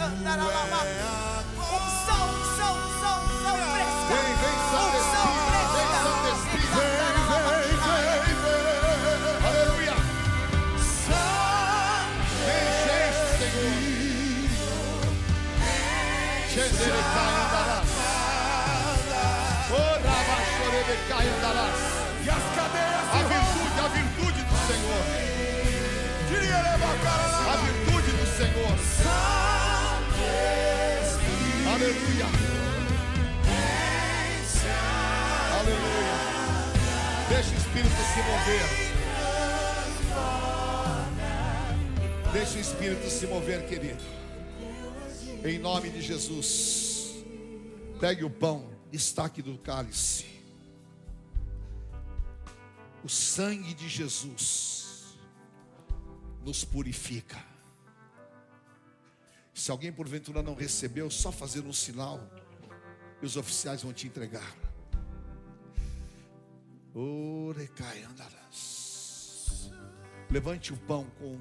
Andarás. Unção, unção, unção, unção fresca. Vem, vem, Santo Espírito. Vem. Santo Espírito. Senhor. Xenderecai Aleluia. Aleluia. Deixa o Espírito se mover. Deixa o Espírito se mover, querido. Em nome de Jesus. Pegue o pão, destaque do cálice. O sangue de Jesus nos purifica. Se alguém porventura não recebeu, só fazer um sinal e os oficiais vão te entregar. Orecai andarás. Levante o pão com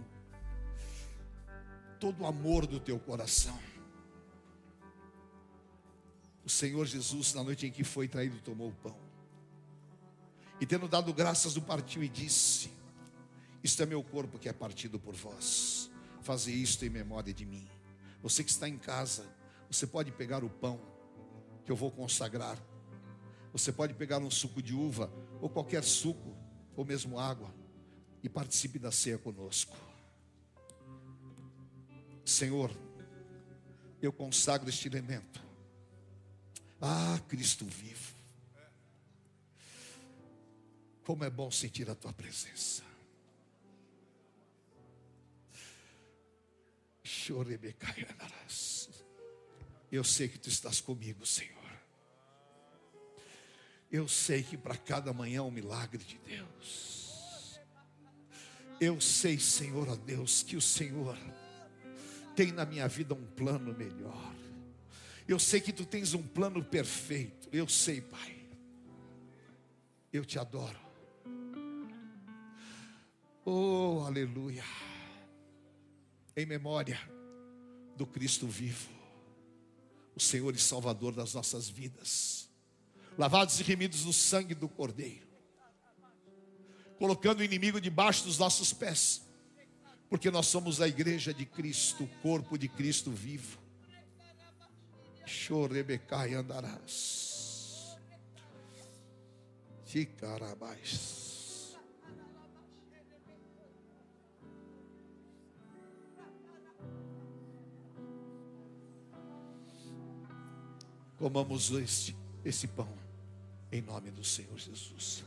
todo o amor do teu coração. O Senhor Jesus, na noite em que foi traído, tomou o pão. E tendo dado graças, o partiu e disse: Isto é meu corpo que é partido por vós. Faze isto em memória de mim. Você que está em casa, você pode pegar o pão que eu vou consagrar. Você pode pegar um suco de uva ou qualquer suco ou mesmo água. e participe da ceia conosco. Senhor, eu consagro este elemento. Ah, Cristo vivo. Como é bom sentir a tua presença. Eu sei que tu estás comigo, Senhor. Eu sei que para cada manhã é um milagre de Deus. Eu sei, Senhor, ó Deus, que o Senhor tem na minha vida um plano melhor. Eu sei que tu tens um plano perfeito. Eu sei, Pai. Eu te adoro. Oh, aleluia. Em memória do Cristo vivo, o Senhor e Salvador das nossas vidas lavados e remidos no sangue do Cordeiro, colocando o inimigo debaixo dos nossos pés, porque nós somos a igreja de Cristo, o corpo de Cristo vivo. Chorebecai andarás. Ticarabás. Comamos este, esse pão em nome do Senhor Jesus.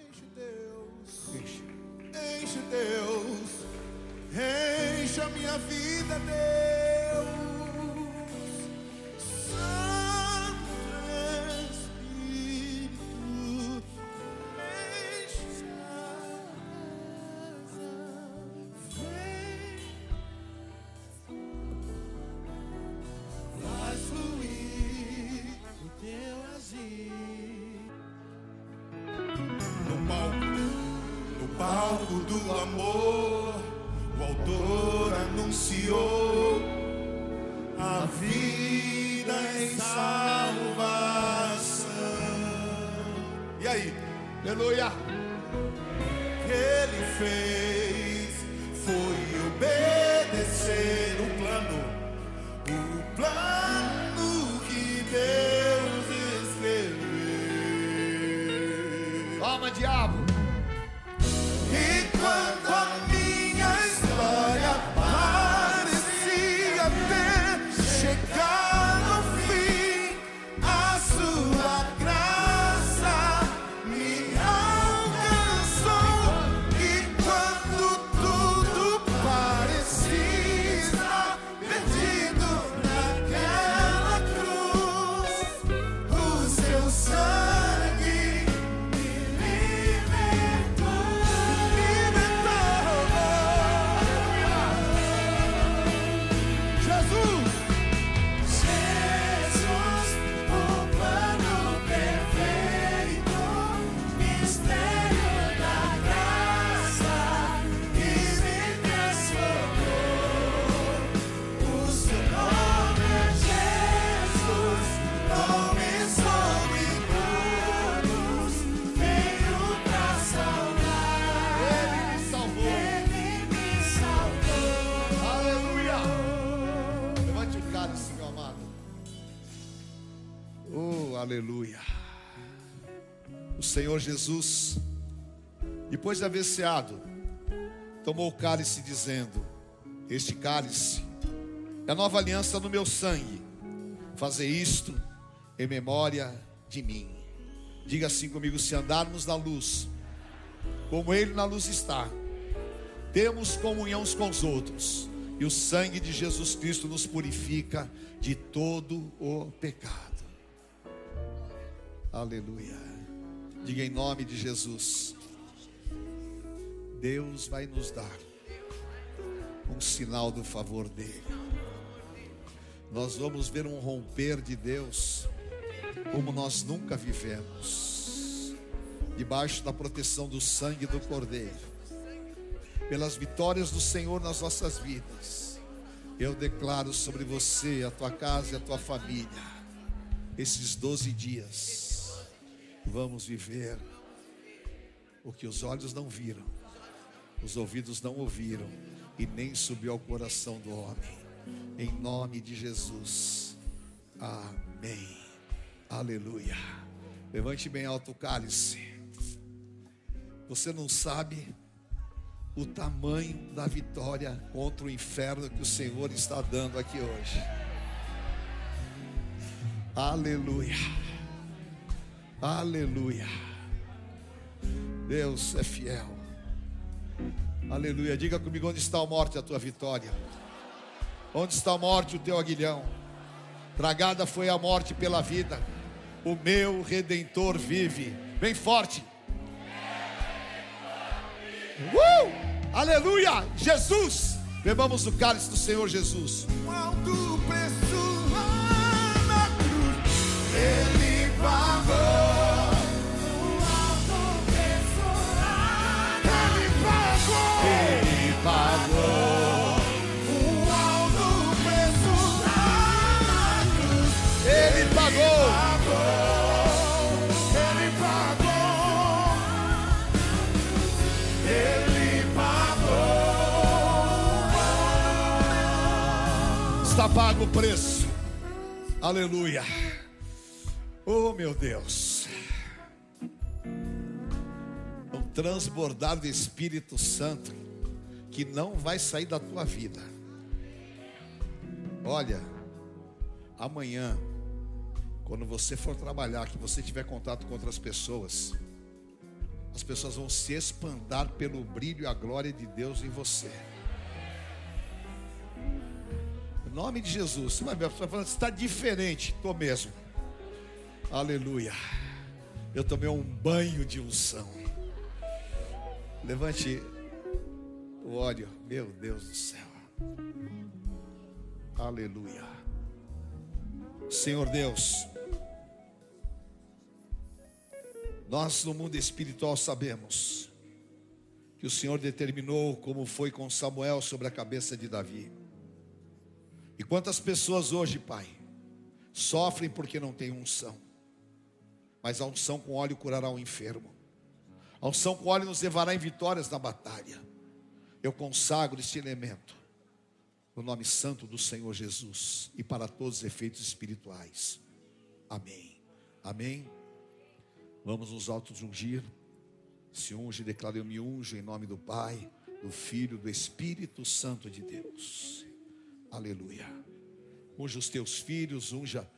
Enche Deus, enche, enche Deus, enche a minha vida, Deus. aleluia. Que ele fez foi obedecer o plano, o plano que Deus escreveu. Toma, diabo. Senhor Jesus, depois de haver ceado, tomou o cálice, dizendo: Este cálice é a nova aliança no meu sangue. Fazer isto em memória de mim. Diga assim comigo: se andarmos na luz, como Ele na luz está, temos comunhão uns com os outros, e o sangue de Jesus Cristo nos purifica de todo o pecado. Aleluia. Diga em nome de Jesus. Deus vai nos dar um sinal do favor dele. Nós vamos ver um romper de Deus como nós nunca vivemos. Debaixo da proteção do sangue do Cordeiro. Pelas vitórias do Senhor nas nossas vidas. Eu declaro sobre você, a tua casa e a tua família esses 12 dias vamos viver o que os olhos não viram, os ouvidos não ouviram e nem subiu ao coração do homem. Em nome de Jesus. Amém. Aleluia. Levante bem alto o cálice. Você não sabe o tamanho da vitória contra o inferno que o Senhor está dando aqui hoje. Aleluia. Aleluia. Deus é fiel. Aleluia. Diga comigo onde está a morte, a tua vitória. Onde está a morte, o teu aguilhão. Tragada foi a morte pela vida. O meu redentor vive. Bem forte. Uh! Aleluia! Jesus! Bebamos o cálice do Senhor Jesus. Preço na cruz, Ele pagou. Pagou. Um alto preço na cruz, Ele pagou. Ele pagou. Ele pagou. Está pago o preço. Aleluia. Oh, meu Deus. Um transbordar do Espírito Santo que não vai sair da tua vida. Olha, amanhã, quando você for trabalhar, que você tiver contato com outras pessoas, as pessoas vão se espantar pelo brilho e a glória de Deus em você. Em nome de Jesus. Você está diferente. Estou mesmo. Aleluia. Eu tomei um banho de unção. Levante o óleo. Meu Deus do céu. Aleluia. Senhor Deus. Nós no mundo espiritual sabemos que o Senhor determinou como foi com Samuel sobre a cabeça de Davi. E quantas pessoas hoje, Pai, sofrem porque não têm unção. Mas a unção com óleo curará o enfermo. A unção com óleo nos levará em vitórias na batalha. Eu consagro este elemento no nome santo do Senhor Jesus e para todos os efeitos espirituais. Amém. Amém. Vamos nos autos ungir. Se unge, declara eu me unjo em nome do Pai, do Filho, do Espírito Santo de Deus. Aleluia. Unja os teus filhos, unja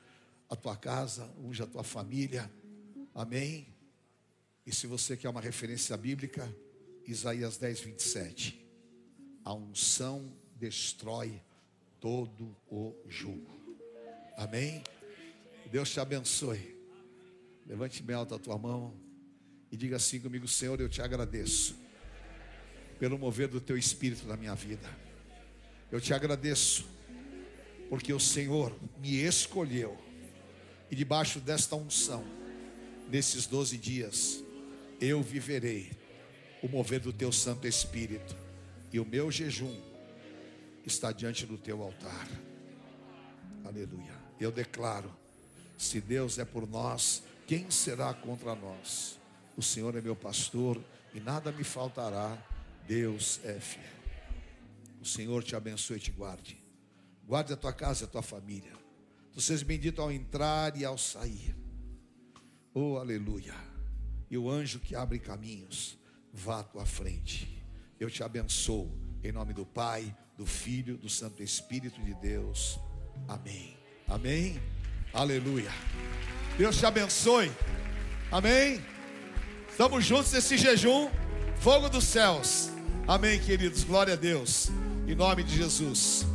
a tua casa, unja a tua família. Amém. E se você quer uma referência bíblica, Isaías 10, 27. A unção destrói todo o jugo. Amém. Deus te abençoe. Levante bem alta a tua mão e diga assim comigo: Senhor, eu te agradeço pelo mover do teu espírito na minha vida. Eu te agradeço porque o Senhor me escolheu e debaixo desta unção, nesses 12 dias, eu viverei o mover do teu Santo Espírito e o meu jejum está diante do teu altar. Aleluia. Eu declaro: se Deus é por nós, quem será contra nós? O Senhor é meu pastor e nada me faltará. Deus é fiel. O Senhor te abençoe e te guarde. Guarde a tua casa e a tua família. Tu sejas bendito ao entrar e ao sair. Oh, aleluia. E o anjo que abre caminhos, vá à tua frente. Eu te abençoo. Em nome do Pai, do Filho, do Santo Espírito de Deus. Amém. Amém. Aleluia. Deus te abençoe. Amém. Estamos juntos nesse jejum. Fogo dos céus. Amém, queridos. Glória a Deus. Em nome de Jesus.